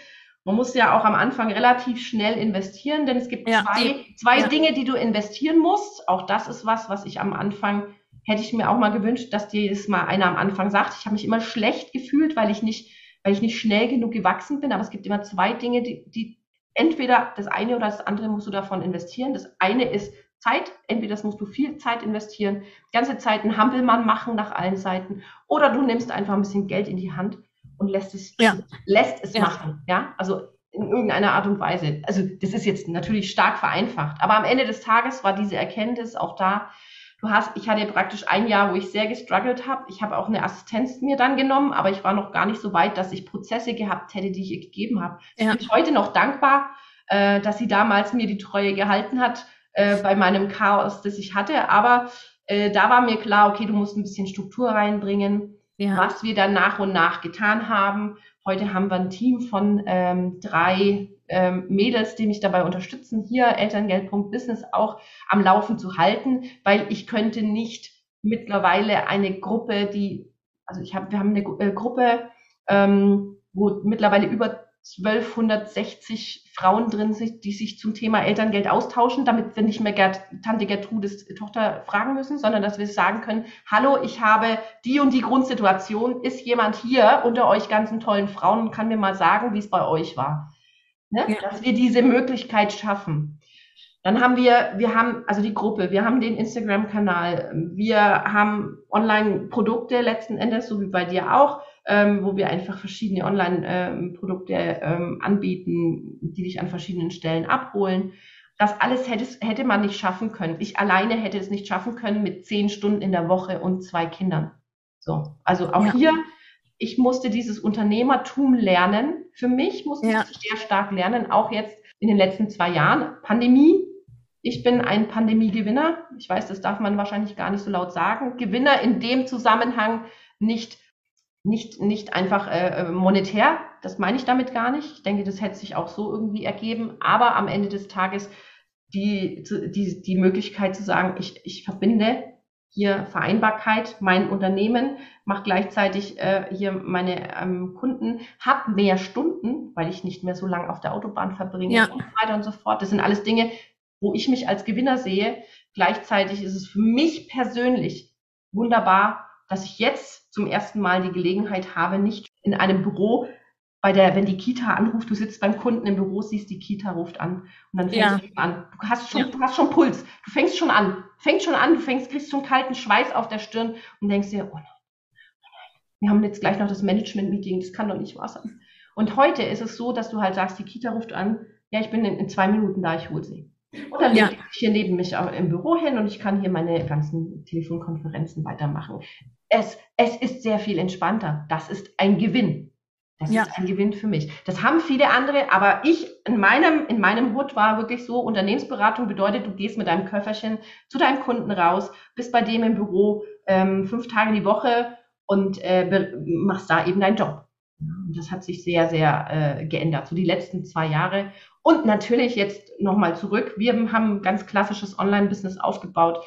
man muss ja auch am Anfang relativ schnell investieren, denn es gibt ja, zwei, zwei ja. Dinge, die du investieren musst. Auch das ist was, was ich am Anfang hätte ich mir auch mal gewünscht, dass dir das mal einer am Anfang sagt. Ich habe mich immer schlecht gefühlt, weil ich nicht, weil ich nicht schnell genug gewachsen bin. Aber es gibt immer zwei Dinge, die, die entweder das eine oder das andere musst du davon investieren. Das eine ist Zeit. Entweder das musst du viel Zeit investieren, ganze Zeit einen Hampelmann machen nach allen Seiten, oder du nimmst einfach ein bisschen Geld in die Hand und lässt es, ja. lässt es ja. machen. Ja, also in irgendeiner Art und Weise. Also das ist jetzt natürlich stark vereinfacht, aber am Ende des Tages war diese Erkenntnis auch da. Du hast, ich hatte praktisch ein Jahr, wo ich sehr gestruggelt habe. Ich habe auch eine Assistenz mir dann genommen, aber ich war noch gar nicht so weit, dass ich Prozesse gehabt hätte, die ich ihr gegeben habe. Ja. Ich bin heute noch dankbar, äh, dass sie damals mir die Treue gehalten hat äh, bei meinem Chaos, das ich hatte. Aber äh, da war mir klar, okay, du musst ein bisschen Struktur reinbringen ja. was wir dann nach und nach getan haben. Heute haben wir ein Team von ähm, drei ähm, Mädels, die mich dabei unterstützen, hier Elterngeld.business auch am Laufen zu halten, weil ich könnte nicht mittlerweile eine Gruppe, die, also ich habe, wir haben eine äh, Gruppe, ähm, wo mittlerweile über 1260 Frauen drin sind, die sich zum Thema Elterngeld austauschen, damit wir nicht mehr Gerd, Tante Gertrudes Tochter fragen müssen, sondern dass wir sagen können, hallo, ich habe die und die Grundsituation, ist jemand hier unter euch ganzen tollen Frauen und kann mir mal sagen, wie es bei euch war. Ne? Ja. Dass wir diese Möglichkeit schaffen. Dann haben wir, wir haben also die Gruppe, wir haben den Instagram-Kanal, wir haben Online-Produkte letzten Endes, so wie bei dir auch ähm, wo wir einfach verschiedene Online-Produkte ähm, anbieten, die dich an verschiedenen Stellen abholen. Das alles hätte, hätte man nicht schaffen können. Ich alleine hätte es nicht schaffen können mit zehn Stunden in der Woche und zwei Kindern. So, also auch ja. hier, ich musste dieses Unternehmertum lernen. Für mich musste ja. ich sehr stark lernen, auch jetzt in den letzten zwei Jahren. Pandemie, ich bin ein Pandemiegewinner. Ich weiß, das darf man wahrscheinlich gar nicht so laut sagen. Gewinner in dem Zusammenhang nicht nicht, nicht einfach äh, äh, monetär, das meine ich damit gar nicht. Ich denke, das hätte sich auch so irgendwie ergeben, aber am Ende des Tages die, die, die Möglichkeit zu sagen, ich, ich verbinde hier Vereinbarkeit, mein Unternehmen, mache gleichzeitig äh, hier meine ähm, Kunden, habe mehr Stunden, weil ich nicht mehr so lange auf der Autobahn verbringe ja. und so weiter und so fort. Das sind alles Dinge, wo ich mich als Gewinner sehe. Gleichzeitig ist es für mich persönlich wunderbar, dass ich jetzt zum ersten Mal die Gelegenheit habe, nicht in einem Büro bei der, wenn die Kita anruft, du sitzt beim Kunden im Büro, siehst die Kita ruft an und dann fängst ja. du an. Du hast schon, ja. du hast schon Puls. Du fängst schon an. Fängst schon an, du fängst, kriegst schon kalten Schweiß auf der Stirn und denkst dir, oh nein, oh nein, wir haben jetzt gleich noch das Management-Meeting, das kann doch nicht wahr sein. Und heute ist es so, dass du halt sagst, die Kita ruft an, ja, ich bin in, in zwei Minuten da, ich hole sie. Und dann ja. lege ich hier neben mich im Büro hin und ich kann hier meine ganzen Telefonkonferenzen weitermachen. Es, es ist sehr viel entspannter. Das ist ein Gewinn. Das ja. ist ein Gewinn für mich. Das haben viele andere, aber ich in meinem, in meinem Hut war wirklich so, Unternehmensberatung bedeutet, du gehst mit deinem Köfferchen zu deinem Kunden raus, bist bei dem im Büro ähm, fünf Tage die Woche und äh, machst da eben deinen Job. Und das hat sich sehr, sehr äh, geändert, so die letzten zwei Jahre. Und natürlich jetzt nochmal zurück. Wir haben ein ganz klassisches Online-Business aufgebaut,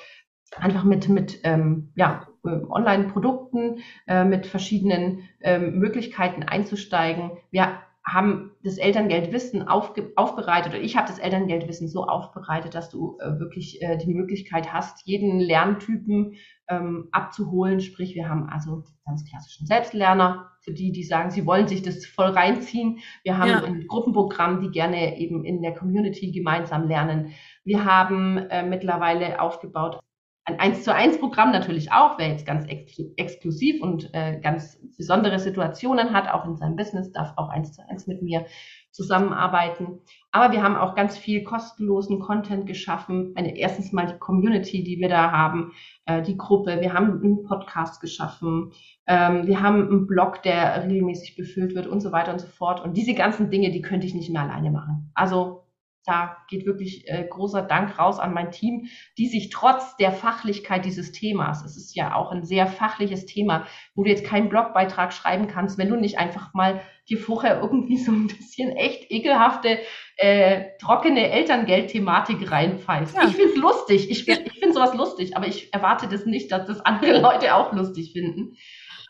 einfach mit, mit ähm, ja, Online-Produkten, äh, mit verschiedenen ähm, Möglichkeiten einzusteigen. Wir haben das Elterngeldwissen aufge aufbereitet oder ich habe das Elterngeldwissen so aufbereitet, dass du äh, wirklich äh, die Möglichkeit hast, jeden Lerntypen ähm, abzuholen. Sprich, wir haben also ganz klassischen Selbstlerner für die, die sagen, sie wollen sich das voll reinziehen. Wir haben ja. ein Gruppenprogramm, die gerne eben in der Community gemeinsam lernen. Wir haben äh, mittlerweile aufgebaut ein 1 zu 1 Programm natürlich auch, wer jetzt ganz ex exklusiv und äh, ganz besondere Situationen hat, auch in seinem Business, darf auch 1 zu 1 mit mir zusammenarbeiten. Aber wir haben auch ganz viel kostenlosen Content geschaffen. Eine, erstens mal die Community, die wir da haben, äh, die Gruppe. Wir haben einen Podcast geschaffen. Ähm, wir haben einen Blog, der regelmäßig befüllt wird und so weiter und so fort. Und diese ganzen Dinge, die könnte ich nicht mehr alleine machen. Also da geht wirklich äh, großer Dank raus an mein Team, die sich trotz der Fachlichkeit dieses Themas, es ist ja auch ein sehr fachliches Thema, wo du jetzt keinen Blogbeitrag schreiben kannst, wenn du nicht einfach mal dir vorher irgendwie so ein bisschen echt ekelhafte, äh, trockene Elterngeldthematik reinpfeifst. Ja. Ich find's lustig, ich, find, ich finde sowas lustig, aber ich erwarte das nicht, dass das andere Leute auch lustig finden.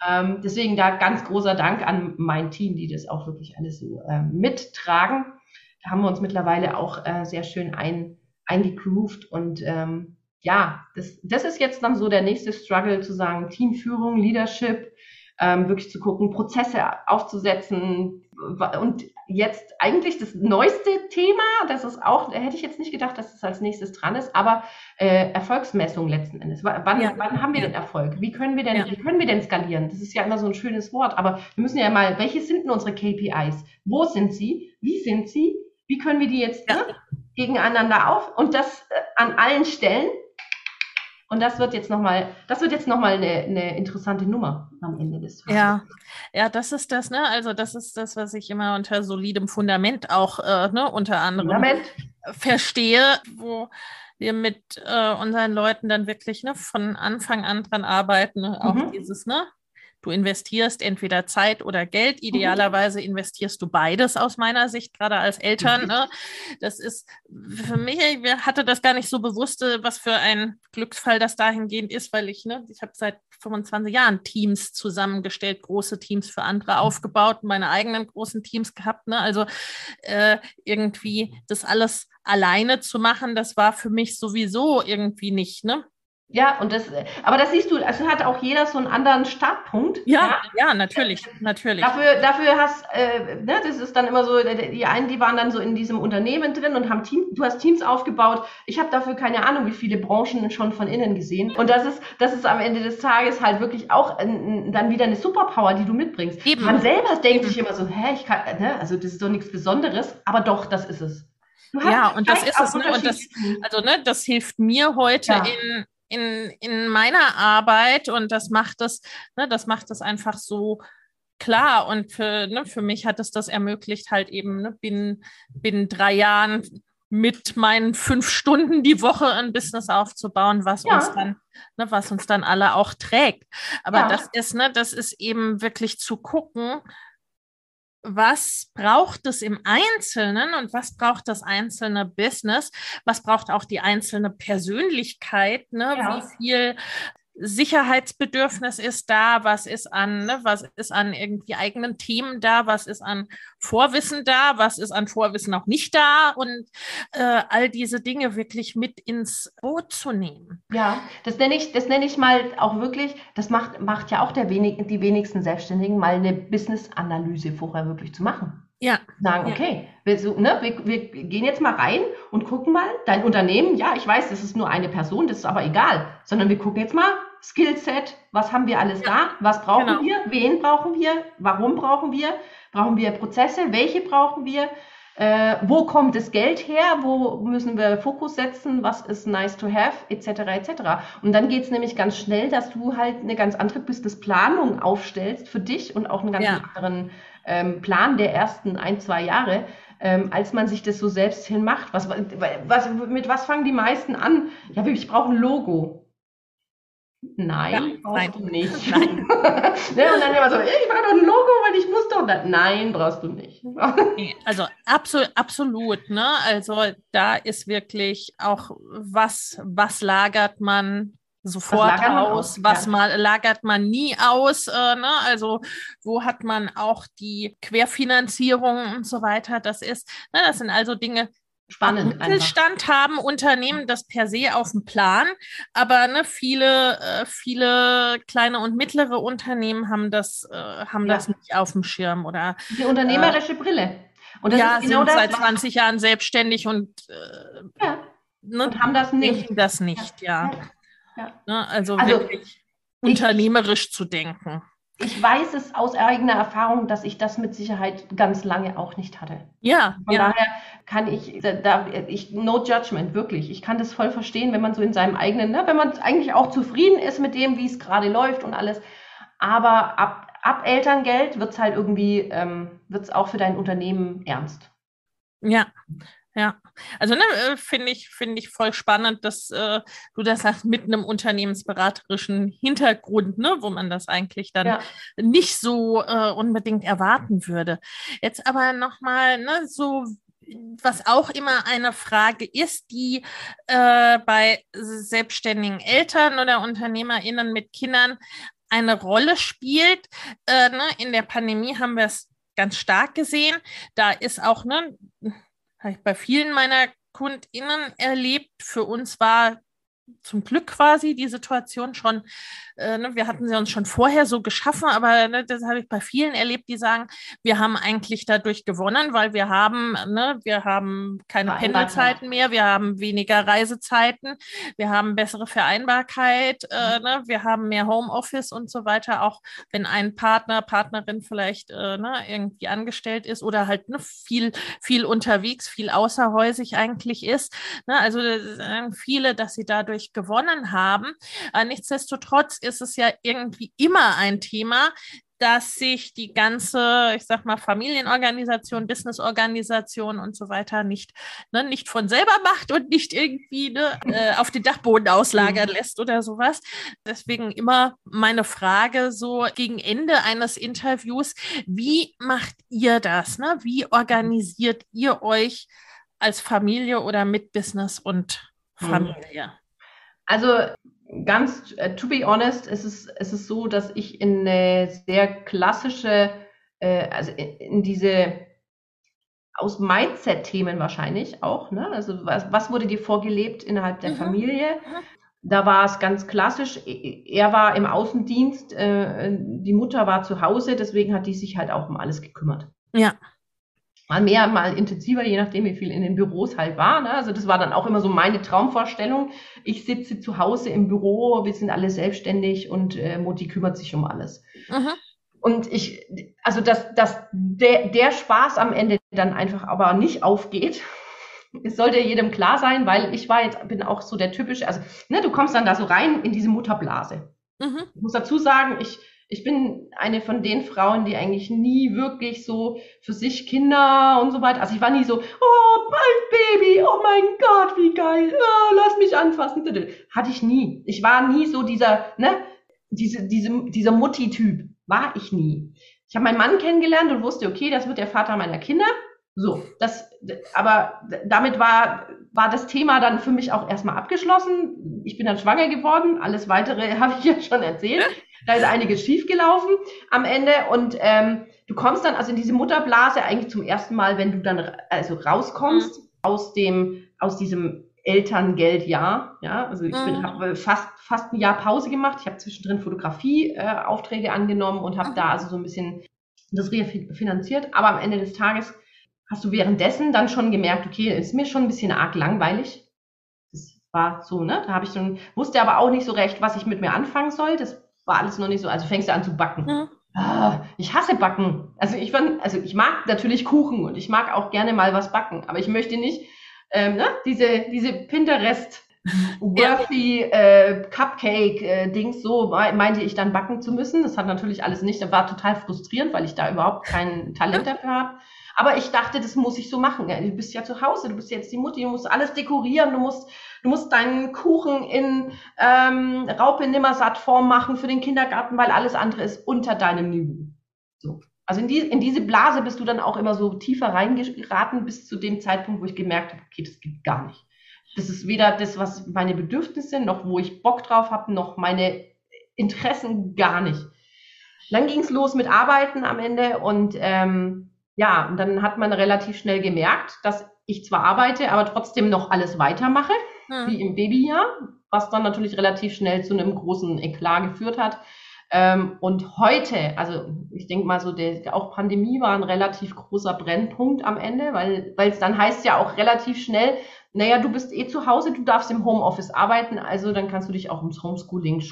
Ähm, deswegen da ganz großer Dank an mein Team, die das auch wirklich alles so äh, mittragen haben wir uns mittlerweile auch äh, sehr schön ein, eingegroovt und ähm, ja, das, das ist jetzt dann so der nächste Struggle zu sagen, Teamführung, Leadership, ähm, wirklich zu gucken, Prozesse aufzusetzen und jetzt eigentlich das neueste Thema, das ist auch, hätte ich jetzt nicht gedacht, dass das als nächstes dran ist, aber äh, Erfolgsmessung letzten Endes. Wann, ja. wann haben wir ja. den Erfolg? Wie können wir denn, ja. wie können wir denn skalieren? Das ist ja immer so ein schönes Wort, aber wir müssen ja mal, welche sind denn unsere KPIs? Wo sind sie? Wie sind sie? Wie können wir die jetzt ja. ne, gegeneinander auf? Und das äh, an allen Stellen. Und das wird jetzt nochmal, das wird jetzt nochmal eine, eine interessante Nummer am Ende des Tages. Ja, ja, das ist das, ne? Also das ist das, was ich immer unter solidem Fundament auch, äh, ne, unter anderem Fundament. verstehe, wo wir mit äh, unseren Leuten dann wirklich ne, von Anfang an dran arbeiten, ne? auch mhm. dieses, ne, Du investierst entweder Zeit oder Geld. Mhm. Idealerweise investierst du beides aus meiner Sicht, gerade als Eltern. Mhm. Ne? Das ist für mich, ich hatte das gar nicht so bewusst, was für ein Glücksfall das dahingehend ist, weil ich, ne, ich habe seit 25 Jahren Teams zusammengestellt, große Teams für andere mhm. aufgebaut, meine eigenen großen Teams gehabt. Ne? Also äh, irgendwie das alles alleine zu machen, das war für mich sowieso irgendwie nicht, ne? Ja, und das, aber das siehst du, also hat auch jeder so einen anderen Startpunkt. Ja, ja, ja natürlich, natürlich. Dafür, dafür hast, äh, ne, das ist dann immer so, die einen, die waren dann so in diesem Unternehmen drin und haben Team, du hast Teams aufgebaut. Ich habe dafür keine Ahnung, wie viele Branchen schon von innen gesehen. Und das ist, das ist am Ende des Tages halt wirklich auch ein, dann wieder eine Superpower, die du mitbringst. Eben. Man selber denkt Eben. sich immer so, hä, ich kann, ne, also das ist doch nichts Besonderes, aber doch, das ist es. Ja, und das ist es, ne? Und das, also, ne, das hilft mir heute ja. in, in, in meiner Arbeit und das macht es, ne, das macht es einfach so klar. Und für, ne, für mich hat es das ermöglicht, halt eben ne, binnen, binnen drei Jahren mit meinen fünf Stunden die Woche ein Business aufzubauen, was ja. uns dann, ne, was uns dann alle auch trägt. Aber ja. das ist, ne, das ist eben wirklich zu gucken, was braucht es im Einzelnen und was braucht das einzelne Business? Was braucht auch die einzelne Persönlichkeit? Ne? Ja. Wie viel Sicherheitsbedürfnis ist da, was ist an, ne, was ist an irgendwie eigenen Themen da, was ist an Vorwissen da, was ist an Vorwissen auch nicht da und äh, all diese Dinge wirklich mit ins Boot zu nehmen. Ja, das nenne ich, das nenne ich mal auch wirklich, das macht, macht ja auch der wenig, die wenigsten Selbstständigen, mal eine Business-Analyse vorher wirklich zu machen. Ja. Sagen, ja. okay, wir, so, ne, wir, wir gehen jetzt mal rein und gucken mal, dein Unternehmen, ja, ich weiß, das ist nur eine Person, das ist aber egal, sondern wir gucken jetzt mal, Skillset, was haben wir alles ja. da, was brauchen genau. wir, wen brauchen wir, warum brauchen wir, brauchen wir Prozesse, welche brauchen wir, äh, wo kommt das Geld her, wo müssen wir Fokus setzen, was ist nice to have, etc. etc. Und dann geht es nämlich ganz schnell, dass du halt eine ganz andere Businessplanung aufstellst für dich und auch einen ganz ja. anderen ähm, Plan der ersten ein, zwei Jahre, ähm, als man sich das so selbst hinmacht. Was, was, mit was fangen die meisten an? Ja, ich brauche ein Logo. Nein, ja, brauchst nein. du nicht. Nein. ne, und dann immer so, ich brauche doch ein Logo, weil ich muss doch. Nein, brauchst du nicht. also absolut, absolut. Ne? Also da ist wirklich auch, was, was lagert man sofort was aus, aus, was ja. mal lagert man nie aus, äh, ne? also wo hat man auch die Querfinanzierung und so weiter, das ist, ne, das sind also Dinge, Spannend. Mittelstand haben Unternehmen das per se auf dem Plan, aber ne, viele, äh, viele kleine und mittlere Unternehmen haben das, äh, haben ja. das nicht auf dem Schirm oder die unternehmerische äh, Brille. Und das ja, ist genau sind das, seit 20 Jahren selbstständig und, äh, ja. ne, und haben das nicht. Das nicht, ja. ja. Ja. Ne? Also, also, wirklich unternehmerisch zu denken. Ich weiß es aus eigener Erfahrung, dass ich das mit Sicherheit ganz lange auch nicht hatte. Ja. Von ja. daher kann ich, da, ich, no judgment, wirklich. Ich kann das voll verstehen, wenn man so in seinem eigenen, ne, wenn man eigentlich auch zufrieden ist mit dem, wie es gerade läuft und alles. Aber ab, ab Elterngeld wird es halt irgendwie, ähm, wird es auch für dein Unternehmen ernst. Ja, Ja, also ne, äh, finde ich, finde ich voll spannend, dass äh, du das sagst mit einem unternehmensberaterischen Hintergrund, ne, wo man das eigentlich dann ja. nicht so äh, unbedingt erwarten würde. Jetzt aber nochmal, ne, so was auch immer eine Frage ist, die äh, bei selbstständigen Eltern oder UnternehmerInnen mit Kindern eine Rolle spielt. Äh, ne, in der Pandemie haben wir es ganz stark gesehen. Da ist auch, ne, habe ich bei vielen meiner KundInnen erlebt. Für uns war zum Glück quasi die Situation schon, äh, ne, wir hatten sie uns schon vorher so geschaffen, aber ne, das habe ich bei vielen erlebt, die sagen, wir haben eigentlich dadurch gewonnen, weil wir haben, ne, wir haben keine Pendelzeiten mehr, wir haben weniger Reisezeiten, wir haben bessere Vereinbarkeit, äh, mhm. ne, wir haben mehr Homeoffice und so weiter, auch wenn ein Partner, Partnerin vielleicht äh, ne, irgendwie angestellt ist oder halt ne, viel, viel unterwegs, viel außerhäusig eigentlich ist. Ne, also sagen viele, dass sie dadurch gewonnen haben. Aber nichtsdestotrotz ist es ja irgendwie immer ein Thema, dass sich die ganze, ich sag mal, Familienorganisation, Businessorganisation und so weiter nicht, ne, nicht von selber macht und nicht irgendwie ne, äh, auf den Dachboden auslagern mhm. lässt oder sowas. Deswegen immer meine Frage so gegen Ende eines Interviews, wie macht ihr das? Ne? Wie organisiert ihr euch als Familie oder mit Business und mhm. Familie? Also ganz, uh, to be honest, ist es, ist es so, dass ich in eine sehr klassische, äh, also in, in diese aus Mindset-Themen wahrscheinlich auch, ne? Also was, was wurde dir vorgelebt innerhalb der mhm. Familie? Mhm. Da war es ganz klassisch. Er war im Außendienst, äh, die Mutter war zu Hause, deswegen hat die sich halt auch um alles gekümmert. Ja mal mehr, mal intensiver, je nachdem, wie viel in den Büros halt war. Ne? Also das war dann auch immer so meine Traumvorstellung. Ich sitze zu Hause im Büro, wir sind alle selbstständig und äh, Mutti kümmert sich um alles. Mhm. Und ich, also dass, dass der, der Spaß am Ende dann einfach aber nicht aufgeht, es sollte jedem klar sein, weil ich war jetzt, bin auch so der typische, also ne, du kommst dann da so rein in diese Mutterblase. Mhm. Ich muss dazu sagen, ich ich bin eine von den Frauen, die eigentlich nie wirklich so für sich Kinder und so weiter. Also ich war nie so, oh, mein Baby, oh mein Gott, wie geil, oh, lass mich anfassen. Hatte ich nie. Ich war nie so dieser, ne, diese, diese, dieser Mutti-Typ. War ich nie. Ich habe meinen Mann kennengelernt und wusste, okay, das wird der Vater meiner Kinder. So, das, aber damit war, war das Thema dann für mich auch erstmal abgeschlossen. Ich bin dann schwanger geworden. Alles weitere habe ich ja schon erzählt. Da ist einiges schiefgelaufen am Ende und ähm, du kommst dann also in diese Mutterblase eigentlich zum ersten Mal, wenn du dann also rauskommst mhm. aus dem, aus diesem Elterngeldjahr. Ja, also ich mhm. habe fast, fast ein Jahr Pause gemacht. Ich habe zwischendrin Fotografie-Aufträge äh, angenommen und habe mhm. da also so ein bisschen das refinanziert. Aber am Ende des Tages hast du währenddessen dann schon gemerkt, okay, ist mir schon ein bisschen arg langweilig. Das war so, ne? Da habe ich schon, wusste aber auch nicht so recht, was ich mit mir anfangen soll. Das war alles noch nicht so. Also fängst du an zu backen. Mhm. Ah, ich hasse Backen. Also ich, also ich mag natürlich Kuchen und ich mag auch gerne mal was backen, aber ich möchte nicht ähm, ne, diese, diese Pinterest Worthy äh, Cupcake äh, so meinte ich dann backen zu müssen. Das hat natürlich alles nicht. Das war total frustrierend, weil ich da überhaupt kein Talent dafür habe. Aber ich dachte, das muss ich so machen. Du bist ja zu Hause, du bist jetzt die Mutti, du musst alles dekorieren, du musst Du musst deinen Kuchen in ähm, Raupe Nimmersatt-Form machen für den Kindergarten, weil alles andere ist unter deinem Niveau. So. Also in, die, in diese Blase bist du dann auch immer so tiefer reingeraten bis zu dem Zeitpunkt, wo ich gemerkt habe, okay, das geht gar nicht. Das ist weder das, was meine Bedürfnisse, noch wo ich Bock drauf habe, noch meine Interessen gar nicht. Dann ging es los mit Arbeiten am Ende und ähm, ja, und dann hat man relativ schnell gemerkt, dass ich zwar arbeite, aber trotzdem noch alles weitermache hm. wie im Babyjahr, was dann natürlich relativ schnell zu einem großen Eklat geführt hat. Ähm, und heute, also ich denke mal so, der, auch Pandemie war ein relativ großer Brennpunkt am Ende, weil weil es dann heißt ja auch relativ schnell, naja, du bist eh zu Hause, du darfst im Homeoffice arbeiten, also dann kannst du dich auch ums Homeschooling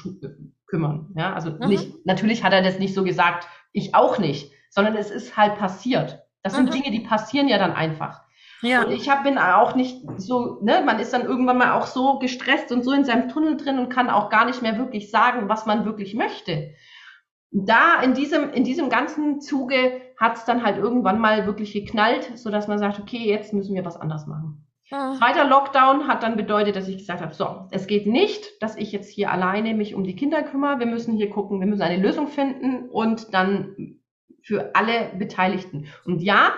kümmern. Ja, also mhm. nicht, natürlich hat er das nicht so gesagt, ich auch nicht, sondern es ist halt passiert. Das sind mhm. Dinge, die passieren ja dann einfach. Ja. Und ich hab, bin auch nicht so, ne, man ist dann irgendwann mal auch so gestresst und so in seinem Tunnel drin und kann auch gar nicht mehr wirklich sagen, was man wirklich möchte. da in diesem, in diesem ganzen Zuge hat es dann halt irgendwann mal wirklich geknallt, sodass man sagt, okay, jetzt müssen wir was anders machen. Ja. Zweiter Lockdown hat dann bedeutet, dass ich gesagt habe, so, es geht nicht, dass ich jetzt hier alleine mich um die Kinder kümmere. Wir müssen hier gucken, wir müssen eine Lösung finden und dann für alle Beteiligten. Und ja,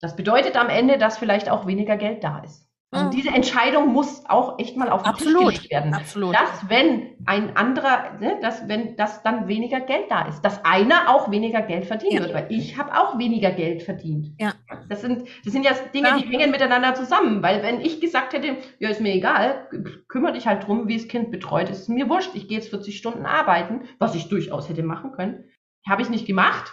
das bedeutet am Ende, dass vielleicht auch weniger Geld da ist. Also diese Entscheidung muss auch echt mal auf den Absolut. Tisch gelegt werden. Absolut. Dass wenn ein anderer, ne, dass wenn das dann weniger Geld da ist, dass einer auch weniger Geld verdienen ja. wird, weil ich habe auch weniger Geld verdient. Ja. Das sind, das sind ja Dinge, ja. die hängen miteinander zusammen. Weil wenn ich gesagt hätte, ja ist mir egal, kümmere dich halt drum, wie das Kind betreut ist, ist mir wurscht, ich gehe jetzt 40 Stunden arbeiten, was ich durchaus hätte machen können, habe ich nicht gemacht,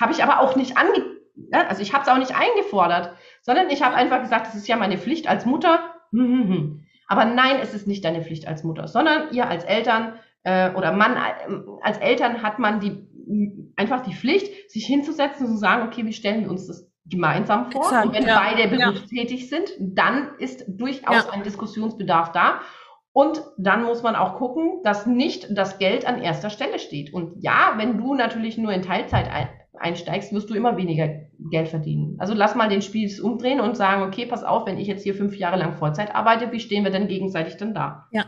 habe ich aber auch nicht ange, also ich habe es auch nicht eingefordert sondern ich habe einfach gesagt, es ist ja meine Pflicht als Mutter. Aber nein, es ist nicht deine Pflicht als Mutter, sondern ihr als Eltern äh, oder Mann äh, als Eltern hat man die einfach die Pflicht, sich hinzusetzen und zu sagen, okay, wie stellen wir uns das gemeinsam vor? Exakt, und wenn ja, beide berufstätig ja. sind, dann ist durchaus ja. ein Diskussionsbedarf da. Und dann muss man auch gucken, dass nicht das Geld an erster Stelle steht. Und ja, wenn du natürlich nur in Teilzeit einsteigst, wirst du immer weniger Geld verdienen. Also lass mal den Spieß umdrehen und sagen, okay, pass auf, wenn ich jetzt hier fünf Jahre lang Vollzeit arbeite, wie stehen wir denn gegenseitig dann da? Ja.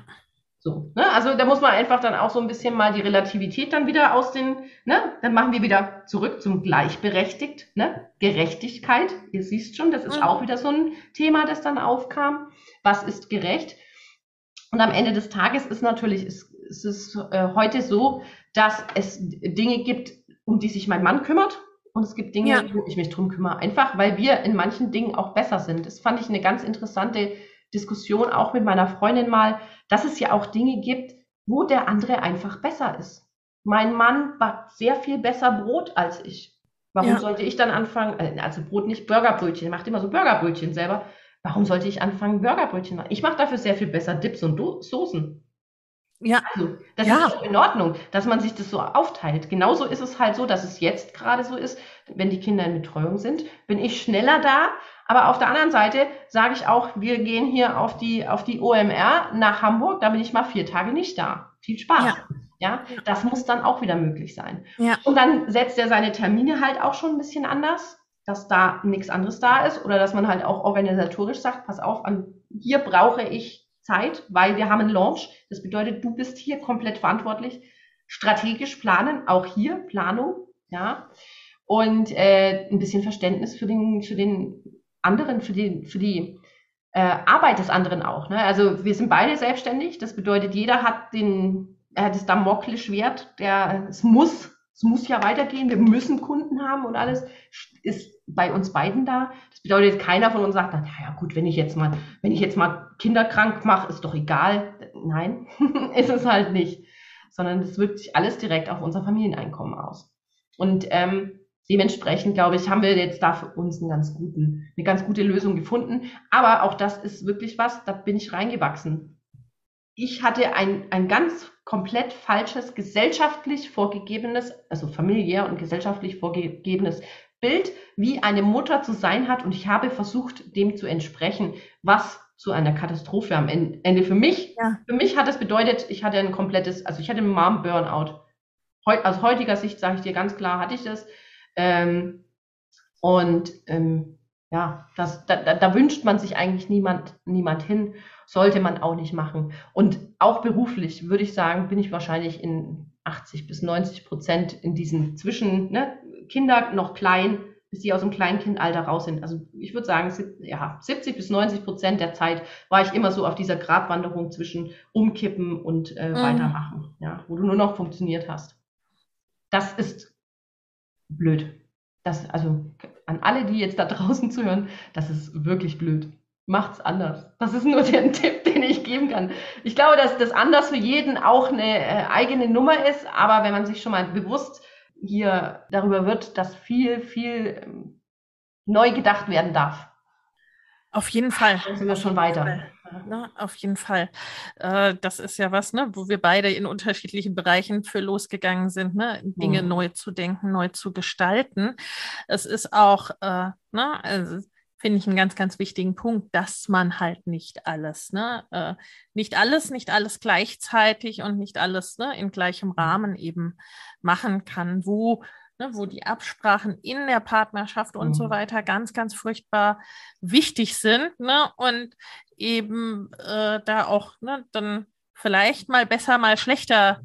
So, ne? Also da muss man einfach dann auch so ein bisschen mal die Relativität dann wieder aus den, ne? Dann machen wir wieder zurück zum gleichberechtigt, ne? Gerechtigkeit. Ihr siehst schon, das ist mhm. auch wieder so ein Thema, das dann aufkam. Was ist gerecht? Und am Ende des Tages ist natürlich, ist, ist es äh, heute so, dass es Dinge gibt, um die sich mein Mann kümmert. Und es gibt Dinge, ja. wo ich mich drum kümmere. Einfach, weil wir in manchen Dingen auch besser sind. Das fand ich eine ganz interessante Diskussion auch mit meiner Freundin mal, dass es ja auch Dinge gibt, wo der andere einfach besser ist. Mein Mann backt sehr viel besser Brot als ich. Warum ja. sollte ich dann anfangen, äh, also Brot nicht Burgerbrötchen, er macht immer so Burgerbrötchen selber. Warum sollte ich anfangen, Burgerbrötchen machen? Ich mache dafür sehr viel besser Dips und Do Soßen. Ja. Also, das ja. ist auch in Ordnung, dass man sich das so aufteilt. Genauso ist es halt so, dass es jetzt gerade so ist, wenn die Kinder in Betreuung sind, bin ich schneller da. Aber auf der anderen Seite sage ich auch, wir gehen hier auf die, auf die OMR nach Hamburg, da bin ich mal vier Tage nicht da. Viel Spaß. Ja. Ja, das muss dann auch wieder möglich sein. Ja. Und dann setzt er seine Termine halt auch schon ein bisschen anders, dass da nichts anderes da ist oder dass man halt auch organisatorisch sagt, pass auf, an hier brauche ich Zeit, weil wir haben einen Launch. Das bedeutet, du bist hier komplett verantwortlich. Strategisch planen, auch hier Planung, ja. Und äh, ein bisschen Verständnis für den, für den anderen, für die, für die äh, Arbeit des anderen auch. Ne? Also wir sind beide selbstständig. Das bedeutet, jeder hat den, er hat das Damoklesschwert, der, es muss, es muss ja weitergehen. Wir müssen Kunden haben und alles ist bei uns beiden da. Das bedeutet, keiner von uns sagt, na ja gut, wenn ich jetzt mal, wenn ich jetzt mal kinderkrank mache, ist doch egal. Nein, ist es halt nicht. Sondern es wirkt sich alles direkt auf unser Familieneinkommen aus. Und ähm, dementsprechend, glaube ich, haben wir jetzt da für uns einen ganz guten, eine ganz gute Lösung gefunden. Aber auch das ist wirklich was, da bin ich reingewachsen. Ich hatte ein, ein ganz komplett falsches, gesellschaftlich vorgegebenes, also familiär und gesellschaftlich vorgegebenes Bild, wie eine Mutter zu sein hat. Und ich habe versucht, dem zu entsprechen, was zu einer Katastrophe am Ende für mich. Ja. Für mich hat es bedeutet, ich hatte ein komplettes, also ich hatte einen Mom-Burnout. Aus heutiger Sicht sage ich dir ganz klar, hatte ich das. Ähm, und ähm, ja, das, da, da wünscht man sich eigentlich niemand, niemand hin, sollte man auch nicht machen. Und auch beruflich würde ich sagen, bin ich wahrscheinlich in 80 bis 90 Prozent in diesen Zwischen, ne, Kinder noch klein, bis sie aus dem Kleinkindalter raus sind. Also ich würde sagen, ja, 70 bis 90 Prozent der Zeit war ich immer so auf dieser Gratwanderung zwischen umkippen und äh, mhm. weitermachen, ja, wo du nur noch funktioniert hast. Das ist blöd. Das, also an alle, die jetzt da draußen zuhören, das ist wirklich blöd. Macht's anders. Das ist nur der Tipp, den ich geben kann. Ich glaube, dass das anders für jeden auch eine äh, eigene Nummer ist, aber wenn man sich schon mal bewusst hier darüber wird, dass viel, viel ähm, neu gedacht werden darf. Auf jeden Fall. Dann sind wir schon weiter. Ne, auf jeden Fall. Äh, das ist ja was, ne, wo wir beide in unterschiedlichen Bereichen für losgegangen sind, ne, Dinge mhm. neu zu denken, neu zu gestalten. Es ist auch, äh, ne, also finde ich einen ganz, ganz wichtigen Punkt, dass man halt nicht alles, ne, äh, nicht alles, nicht alles gleichzeitig und nicht alles ne, in gleichem Rahmen eben machen kann, wo, ne, wo die Absprachen in der Partnerschaft und mhm. so weiter ganz, ganz furchtbar wichtig sind, ne, und eben äh, da auch ne, dann vielleicht mal besser, mal schlechter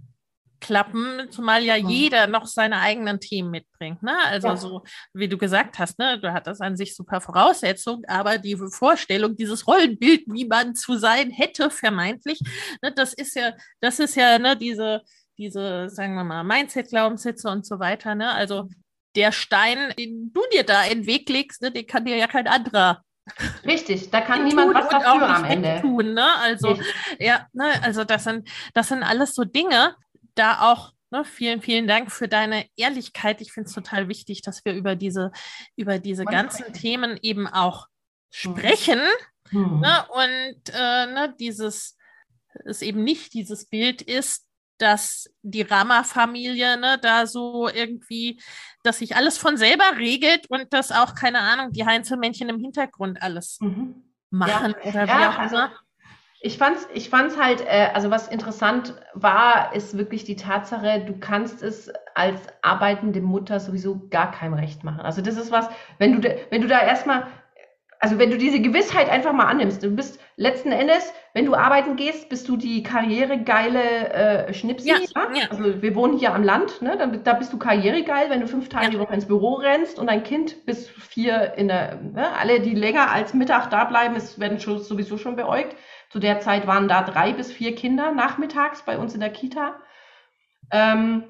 klappen, zumal ja jeder noch seine eigenen Themen mitbringt. Ne? Also ja. so, wie du gesagt hast, ne, du hattest an sich super Voraussetzungen, aber die Vorstellung, dieses Rollenbild, wie man zu sein hätte, vermeintlich, ne, das ist ja, das ist ja ne, diese, diese, sagen wir mal, Mindset-Glaubenssätze und so weiter. Ne? Also der Stein, den du dir da in den Weg legst, ne, den kann dir ja kein anderer Richtig, da kann niemand was dafür am Ende tun. Ne? Also, Richtig. ja, ne, also das sind, das sind alles so Dinge, da auch ne, vielen, vielen Dank für deine Ehrlichkeit. Ich finde es total wichtig, dass wir über diese, über diese ganzen sprechen. Themen eben auch hm. sprechen. Hm. Ne, und äh, ne, dieses, es eben nicht dieses Bild ist, dass die Rama-Familie ne, da so irgendwie, dass sich alles von selber regelt und dass auch, keine Ahnung, die Heinzelmännchen im Hintergrund alles mhm. machen ja. oder wie ja, auch also immer. Also ich fand's, ich fand's halt, äh, also was interessant war, ist wirklich die Tatsache, du kannst es als arbeitende Mutter sowieso gar keinem recht machen. Also das ist was, wenn du, wenn du da erstmal, also wenn du diese Gewissheit einfach mal annimmst, du bist letzten Endes, wenn du arbeiten gehst, bist du die karrieregeile äh, Schnipsi. Ja, ja? Also wir wohnen hier am Land, ne? da, da bist du karrieregeil, wenn du fünf Tage ja. die Woche ins Büro rennst und dein Kind bis vier in der, ne? alle, die länger als Mittag da bleiben, ist, werden schon, sowieso schon beäugt. Zu der Zeit waren da drei bis vier Kinder nachmittags bei uns in der Kita. Ähm,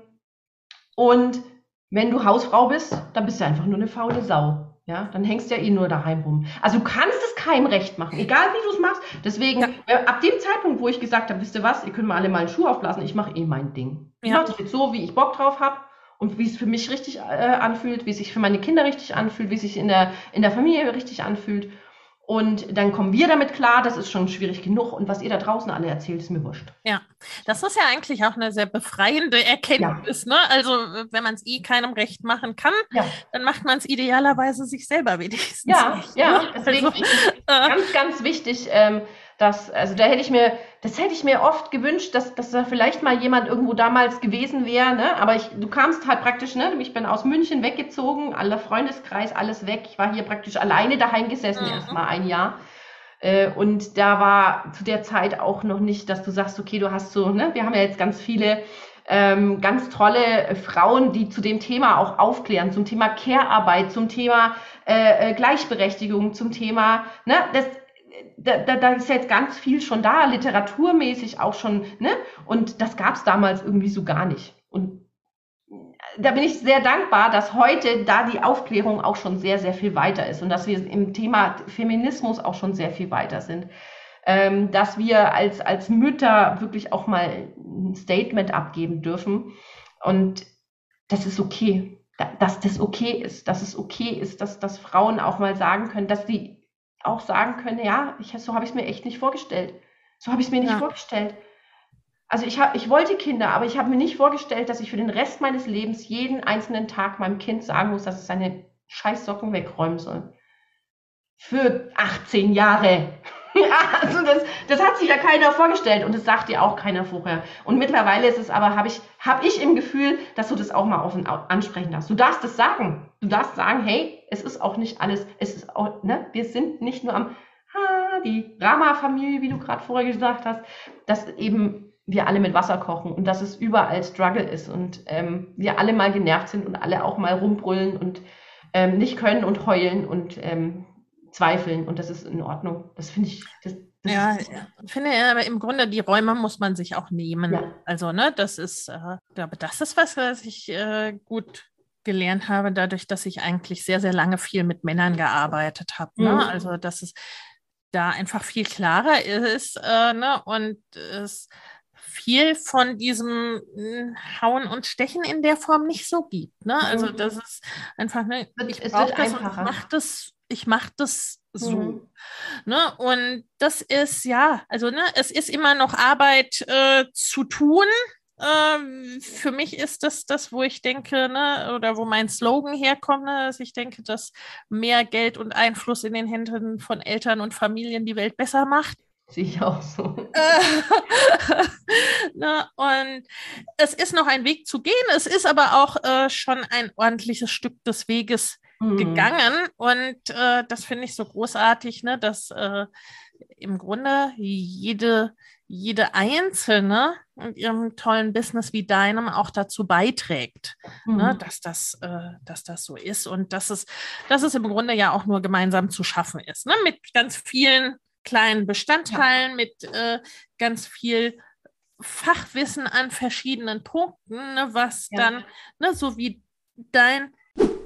und wenn du Hausfrau bist, dann bist du einfach nur eine faule Sau. Ja, dann hängst du ja eh nur daheim rum. Also du kannst es keinem recht machen, egal wie du es machst. Deswegen, ja. äh, ab dem Zeitpunkt, wo ich gesagt habe, wisst ihr was, ihr könnt mal alle mal einen Schuh aufblasen, ich mache eh mein Ding. Ich mache das jetzt so, wie ich Bock drauf habe und wie es für mich richtig äh, anfühlt, wie es sich für meine Kinder richtig anfühlt, wie es sich in der, in der Familie richtig anfühlt. Und dann kommen wir damit klar, das ist schon schwierig genug. Und was ihr da draußen alle erzählt, ist mir wurscht. Ja, das ist ja eigentlich auch eine sehr befreiende Erkenntnis. Ja. Ne? Also, wenn man es eh keinem recht machen kann, ja. dann macht man es idealerweise sich selber wenigstens. Ja, nicht, ja. Ne? Deswegen also, ganz, ganz wichtig, ähm, das, also da hätte ich mir, das hätte ich mir oft gewünscht, dass, dass da vielleicht mal jemand irgendwo damals gewesen wäre, ne? Aber ich, du kamst halt praktisch, ne? Ich bin aus München weggezogen, aller Freundeskreis, alles weg. Ich war hier praktisch alleine daheim gesessen, mhm. erst mal ein Jahr. Äh, und da war zu der Zeit auch noch nicht, dass du sagst, okay, du hast so, ne? Wir haben ja jetzt ganz viele ähm, ganz tolle Frauen, die zu dem Thema auch aufklären, zum Thema Care-Arbeit, zum Thema äh, äh Gleichberechtigung, zum Thema, ne, das, da, da, da ist jetzt ganz viel schon da, literaturmäßig auch schon, ne? Und das gab es damals irgendwie so gar nicht. Und da bin ich sehr dankbar, dass heute da die Aufklärung auch schon sehr, sehr viel weiter ist und dass wir im Thema Feminismus auch schon sehr viel weiter sind. Ähm, dass wir als, als Mütter wirklich auch mal ein Statement abgeben dürfen. Und das ist okay. Dass das okay ist, dass es okay ist, dass, dass Frauen auch mal sagen können, dass sie auch sagen können, ja, ich, so habe ich es mir echt nicht vorgestellt. So habe ich es mir nicht ja. vorgestellt. Also ich, hab, ich wollte Kinder, aber ich habe mir nicht vorgestellt, dass ich für den Rest meines Lebens jeden einzelnen Tag meinem Kind sagen muss, dass es seine Scheißsocken wegräumen soll. Für 18 Jahre. also das, das hat sich ja keiner vorgestellt und das sagt dir auch keiner vorher. Und mittlerweile ist es aber, habe ich, hab ich im Gefühl, dass du das auch mal offen ansprechen darfst. Du darfst es sagen. Du darfst sagen, hey, es ist auch nicht alles, es ist auch, ne, wir sind nicht nur am, ha, die Rama-Familie, wie du gerade vorher gesagt hast, dass eben wir alle mit Wasser kochen und dass es überall Struggle ist und ähm, wir alle mal genervt sind und alle auch mal rumbrüllen und ähm, nicht können und heulen und ähm, zweifeln und das ist in Ordnung. Das finde ich. Das, das ja, ich finde ja, aber im Grunde die Räume muss man sich auch nehmen. Ja. Also, ne, das ist, äh, glaube, das ist was, was ich äh, gut gelernt habe, dadurch, dass ich eigentlich sehr, sehr lange viel mit Männern gearbeitet habe. Ne? Mhm. Also, dass es da einfach viel klarer ist äh, ne? und es viel von diesem hm, Hauen und Stechen in der Form nicht so gibt. Ne? Also mhm. das ist einfach, ne, ich brauche das und ich mache das ich mache das so. Mhm. Ne? Und das ist ja, also ne, es ist immer noch Arbeit äh, zu tun. ähm, für mich ist das das, wo ich denke, ne, oder wo mein Slogan herkommt, ne, dass ich denke, dass mehr Geld und Einfluss in den Händen von Eltern und Familien die Welt besser macht. Sehe ich auch so. ne, und es ist noch ein Weg zu gehen. Es ist aber auch äh, schon ein ordentliches Stück des Weges mhm. gegangen. Und äh, das finde ich so großartig, ne, dass äh, im Grunde jede, jede Einzelne in ihrem tollen Business wie deinem auch dazu beiträgt, ne, mhm. ne, dass, das, äh, dass das so ist und dass es, dass es im Grunde ja auch nur gemeinsam zu schaffen ist. Ne, mit ganz vielen kleinen Bestandteilen, ja. mit äh, ganz viel Fachwissen an verschiedenen Punkten, ne, was ja. dann, ne, so wie dein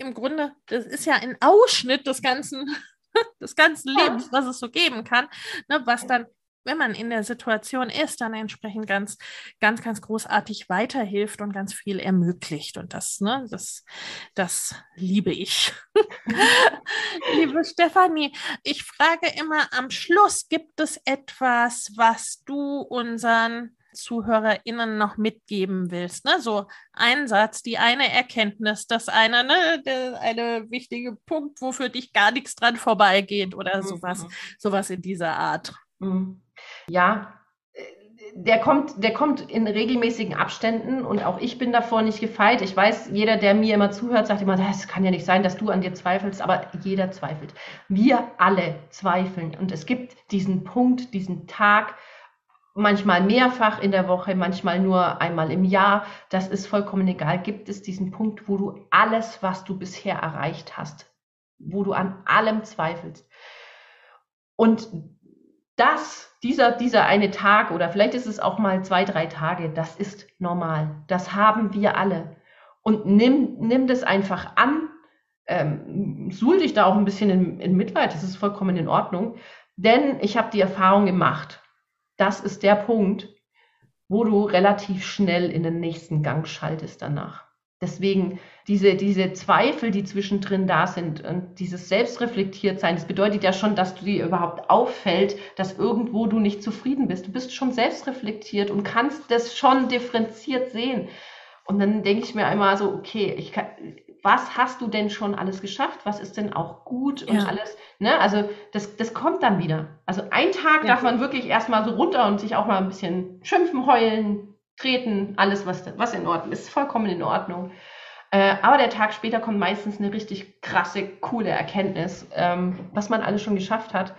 Im Grunde, das ist ja ein Ausschnitt des ganzen, des ganzen Lebens, was es so geben kann, ne, was dann wenn man in der Situation ist, dann entsprechend ganz, ganz, ganz großartig weiterhilft und ganz viel ermöglicht. Und das, ne, das, das liebe ich. Liebe Stefanie, ich frage immer am Schluss, gibt es etwas, was du unseren ZuhörerInnen noch mitgeben willst. Ne? So ein Satz, die eine Erkenntnis, das eine, ne, der, eine wichtige Punkt, wo für dich gar nichts dran vorbeigeht oder mhm. sowas, sowas in dieser Art. Mhm. Ja, der kommt, der kommt in regelmäßigen Abständen und auch ich bin davor nicht gefeit. Ich weiß, jeder, der mir immer zuhört, sagt immer, das kann ja nicht sein, dass du an dir zweifelst, aber jeder zweifelt. Wir alle zweifeln und es gibt diesen Punkt, diesen Tag, manchmal mehrfach in der Woche, manchmal nur einmal im Jahr. Das ist vollkommen egal. Gibt es diesen Punkt, wo du alles, was du bisher erreicht hast, wo du an allem zweifelst. Und das, dieser, dieser eine Tag oder vielleicht ist es auch mal zwei, drei Tage, das ist normal. Das haben wir alle. Und nimm, nimm das einfach an. Ähm, suhl dich da auch ein bisschen in, in Mitleid, das ist vollkommen in Ordnung. Denn ich habe die Erfahrung gemacht, das ist der Punkt, wo du relativ schnell in den nächsten Gang schaltest danach. Deswegen diese, diese Zweifel, die zwischendrin da sind und dieses Selbstreflektiertsein, das bedeutet ja schon, dass du dir überhaupt auffällt, dass irgendwo du nicht zufrieden bist. Du bist schon selbstreflektiert und kannst das schon differenziert sehen. Und dann denke ich mir einmal so, okay, ich kann, was hast du denn schon alles geschafft? Was ist denn auch gut und ja. alles? Ne? Also das, das kommt dann wieder. Also ein Tag ja. darf man wirklich erstmal so runter und sich auch mal ein bisschen schimpfen, heulen, treten, alles, was, was in Ordnung ist, vollkommen in Ordnung. Äh, aber der Tag später kommt meistens eine richtig krasse, coole Erkenntnis, ähm, was man alles schon geschafft hat.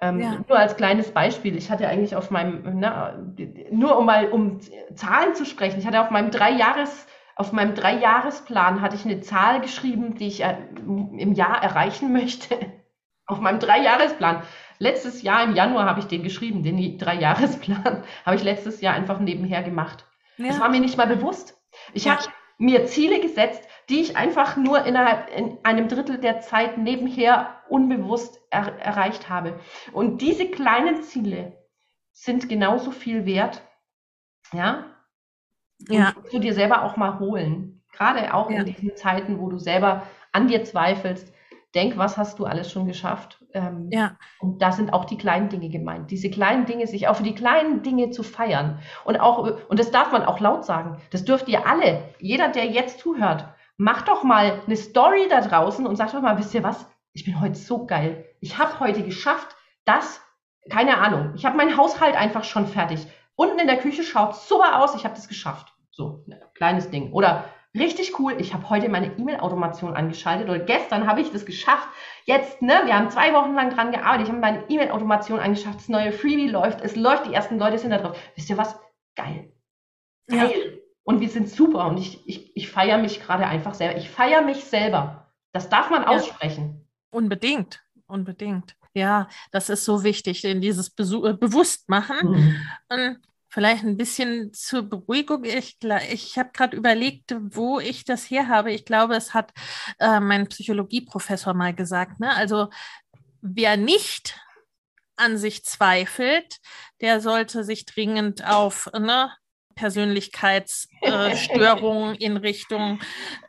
Ähm, ja. Nur als kleines Beispiel, ich hatte eigentlich auf meinem, na, nur um mal um Zahlen zu sprechen, ich hatte auf meinem Dreijahres, auf meinem Dreijahresplan hatte ich eine Zahl geschrieben, die ich äh, im Jahr erreichen möchte. auf meinem Dreijahresplan. Letztes Jahr im Januar habe ich den geschrieben, den Dreijahresplan habe ich letztes Jahr einfach nebenher gemacht. Ja. Das war mir nicht mal bewusst. Ich ja. habe mir Ziele gesetzt, die ich einfach nur innerhalb in einem Drittel der Zeit nebenher unbewusst er erreicht habe. Und diese kleinen Ziele sind genauso viel wert, ja, ja. Und du dir selber auch mal holen. Gerade auch ja. in diesen Zeiten, wo du selber an dir zweifelst, denk, was hast du alles schon geschafft? Ähm, ja. Und da sind auch die kleinen Dinge gemeint. Diese kleinen Dinge, sich auch für die kleinen Dinge zu feiern. Und auch, und das darf man auch laut sagen. Das dürft ihr alle, jeder, der jetzt zuhört, macht doch mal eine Story da draußen und sagt doch mal, wisst ihr was? Ich bin heute so geil. Ich habe heute geschafft, das, keine Ahnung, ich habe meinen Haushalt einfach schon fertig. Unten in der Küche schaut super aus, ich habe das geschafft. So, ein kleines Ding. Oder richtig cool. Ich habe heute meine E-Mail-Automation angeschaltet oder gestern habe ich das geschafft. Jetzt, ne, wir haben zwei Wochen lang dran gearbeitet. Ich habe meine E-Mail-Automation angeschafft. Das neue Freebie läuft. Es läuft. Die ersten Leute sind da drauf. Wisst ihr was? Geil. Geil. Ja. Und wir sind super. Und ich, ich, ich feiere mich gerade einfach selber. Ich feiere mich selber. Das darf man ja. aussprechen. Unbedingt. Unbedingt. Ja, das ist so wichtig, in dieses Besu äh, Bewusstmachen. Mhm. Und vielleicht ein bisschen zur Beruhigung. Ich, ich habe gerade überlegt, wo ich das her habe. Ich glaube, es hat äh, mein Psychologieprofessor mal gesagt. Ne? Also wer nicht an sich zweifelt, der sollte sich dringend auf ne, Persönlichkeitsstörungen äh, in Richtung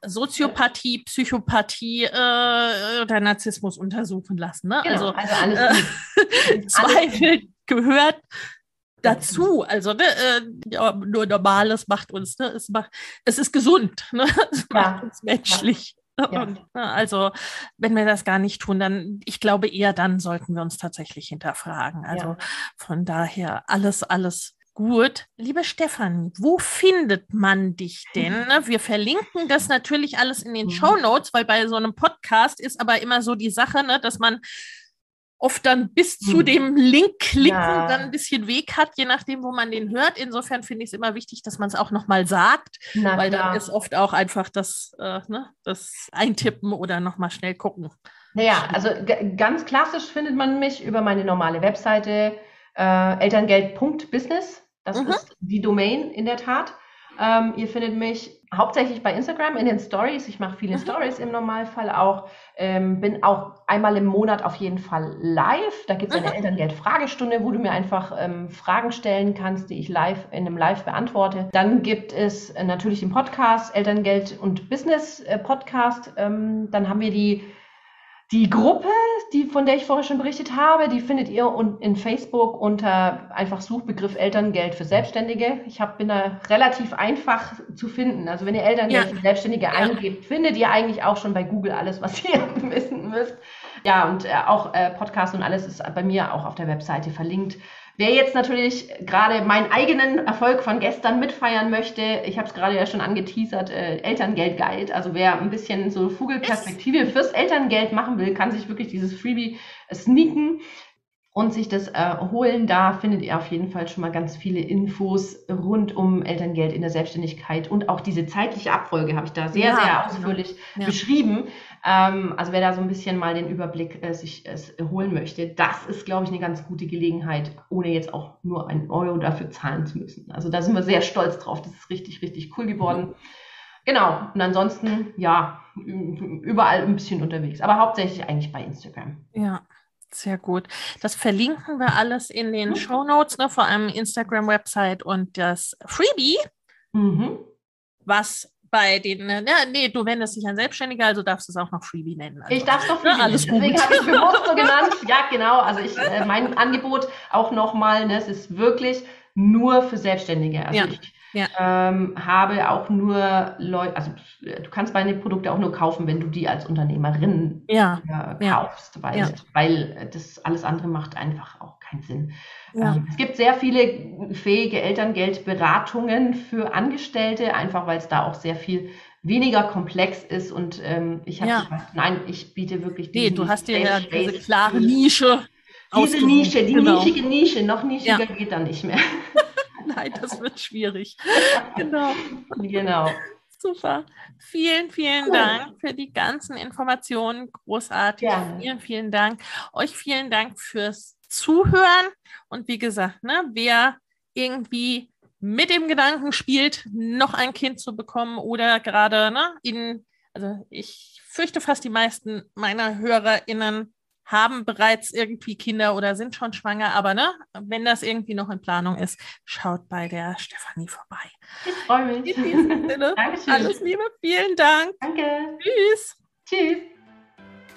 Soziopathie, Psychopathie äh, oder Narzissmus untersuchen lassen. Ne? Genau, also, also alles äh, Zweifel gehört dazu. Also ne, äh, ja, nur Normales macht uns, ne, es, macht, es ist gesund, ne? es macht ja. uns menschlich. Ja. Und, ne, also, wenn wir das gar nicht tun, dann, ich glaube, eher dann sollten wir uns tatsächlich hinterfragen. Also ja. von daher alles, alles gut. Liebe Stefan, wo findet man dich denn? Ne, wir verlinken das natürlich alles in den mhm. Show Notes, weil bei so einem Podcast ist aber immer so die Sache, ne, dass man oft dann bis zu hm. dem Link klicken ja. dann ein bisschen Weg hat, je nachdem, wo man den hört. Insofern finde ich es immer wichtig, dass man es auch nochmal sagt, Na, weil klar. dann ist oft auch einfach das, äh, ne, das Eintippen oder nochmal schnell gucken. Naja, also ganz klassisch findet man mich über meine normale Webseite äh, elterngeld.business. Das mhm. ist die Domain in der Tat. Ähm, ihr findet mich hauptsächlich bei Instagram in den Stories. Ich mache viele mhm. Stories im Normalfall auch. Ähm, bin auch einmal im Monat auf jeden Fall live. Da gibt es eine mhm. Elterngeld-Fragestunde, wo du mir einfach ähm, Fragen stellen kannst, die ich live in einem Live beantworte. Dann gibt es äh, natürlich den Podcast Elterngeld und Business äh, Podcast. Ähm, dann haben wir die die Gruppe, die, von der ich vorher schon berichtet habe, die findet ihr in Facebook unter einfach Suchbegriff Elterngeld für Selbstständige. Ich hab, bin da relativ einfach zu finden. Also wenn ihr Elterngeld ja. für Selbstständige ja. eingebt, findet ihr eigentlich auch schon bei Google alles, was ihr wissen müsst. Ja, und äh, auch äh, Podcast und alles ist bei mir auch auf der Webseite verlinkt. Wer jetzt natürlich gerade meinen eigenen Erfolg von gestern mitfeiern möchte, ich habe es gerade ja schon angeteasert, äh, Elterngeld Guide. Also wer ein bisschen so Vogelperspektive fürs Elterngeld machen will, kann sich wirklich dieses Freebie sneaken und sich das äh, holen. Da findet ihr auf jeden Fall schon mal ganz viele Infos rund um Elterngeld in der Selbstständigkeit und auch diese zeitliche Abfolge habe ich da sehr, ja, sehr genau. ausführlich ja. beschrieben. Ähm, also wer da so ein bisschen mal den Überblick äh, sich äh, holen möchte, das ist, glaube ich, eine ganz gute Gelegenheit, ohne jetzt auch nur einen Euro dafür zahlen zu müssen. Also da sind wir sehr stolz drauf. Das ist richtig, richtig cool geworden. Genau. Und ansonsten, ja, überall ein bisschen unterwegs, aber hauptsächlich eigentlich bei Instagram. Ja. Sehr gut. Das verlinken wir alles in den mhm. Show Notes, ne, vor allem Instagram-Website und das Freebie, mhm. was bei den, ne, nee, du wendest dich an Selbstständige, also darfst du es auch noch Freebie nennen. Also, ich darf es doch Freebie ne, alles nennen. Deswegen habe ich bewusst so genannt. Ja, genau. Also ich, äh, mein Angebot auch nochmal, ne, es ist wirklich nur für Selbstständige. Also ja. ich ja. ähm, habe auch nur Leute, also du kannst meine Produkte auch nur kaufen, wenn du die als Unternehmerin ja. äh, kaufst, weil, weil das alles andere macht einfach auch keinen Sinn. Ja. Ähm, es gibt sehr viele fähige Elterngeldberatungen für Angestellte, einfach weil es da auch sehr viel weniger komplex ist und ähm, ich habe ja. gesagt, nein, ich biete wirklich Nee, du hast dir ja diese klare Nische. Diese Nische, die genau. nischige Nische, noch nischiger ja. geht dann nicht mehr. nein, das wird schwierig. genau. Genau. Super. Vielen, vielen cool. Dank für die ganzen Informationen. Großartig. Ja. Vielen, vielen Dank. Euch vielen Dank fürs Zuhören. Und wie gesagt, ne, wer irgendwie mit dem Gedanken spielt, noch ein Kind zu bekommen oder gerade ne, in, also ich fürchte fast die meisten meiner HörerInnen haben bereits irgendwie Kinder oder sind schon schwanger, aber ne, wenn das irgendwie noch in Planung ist, schaut bei der Stefanie vorbei. Ich freue mich. In diesem Sinne, Dankeschön. alles Liebe, vielen Dank. Danke. Tschüss. Tschüss.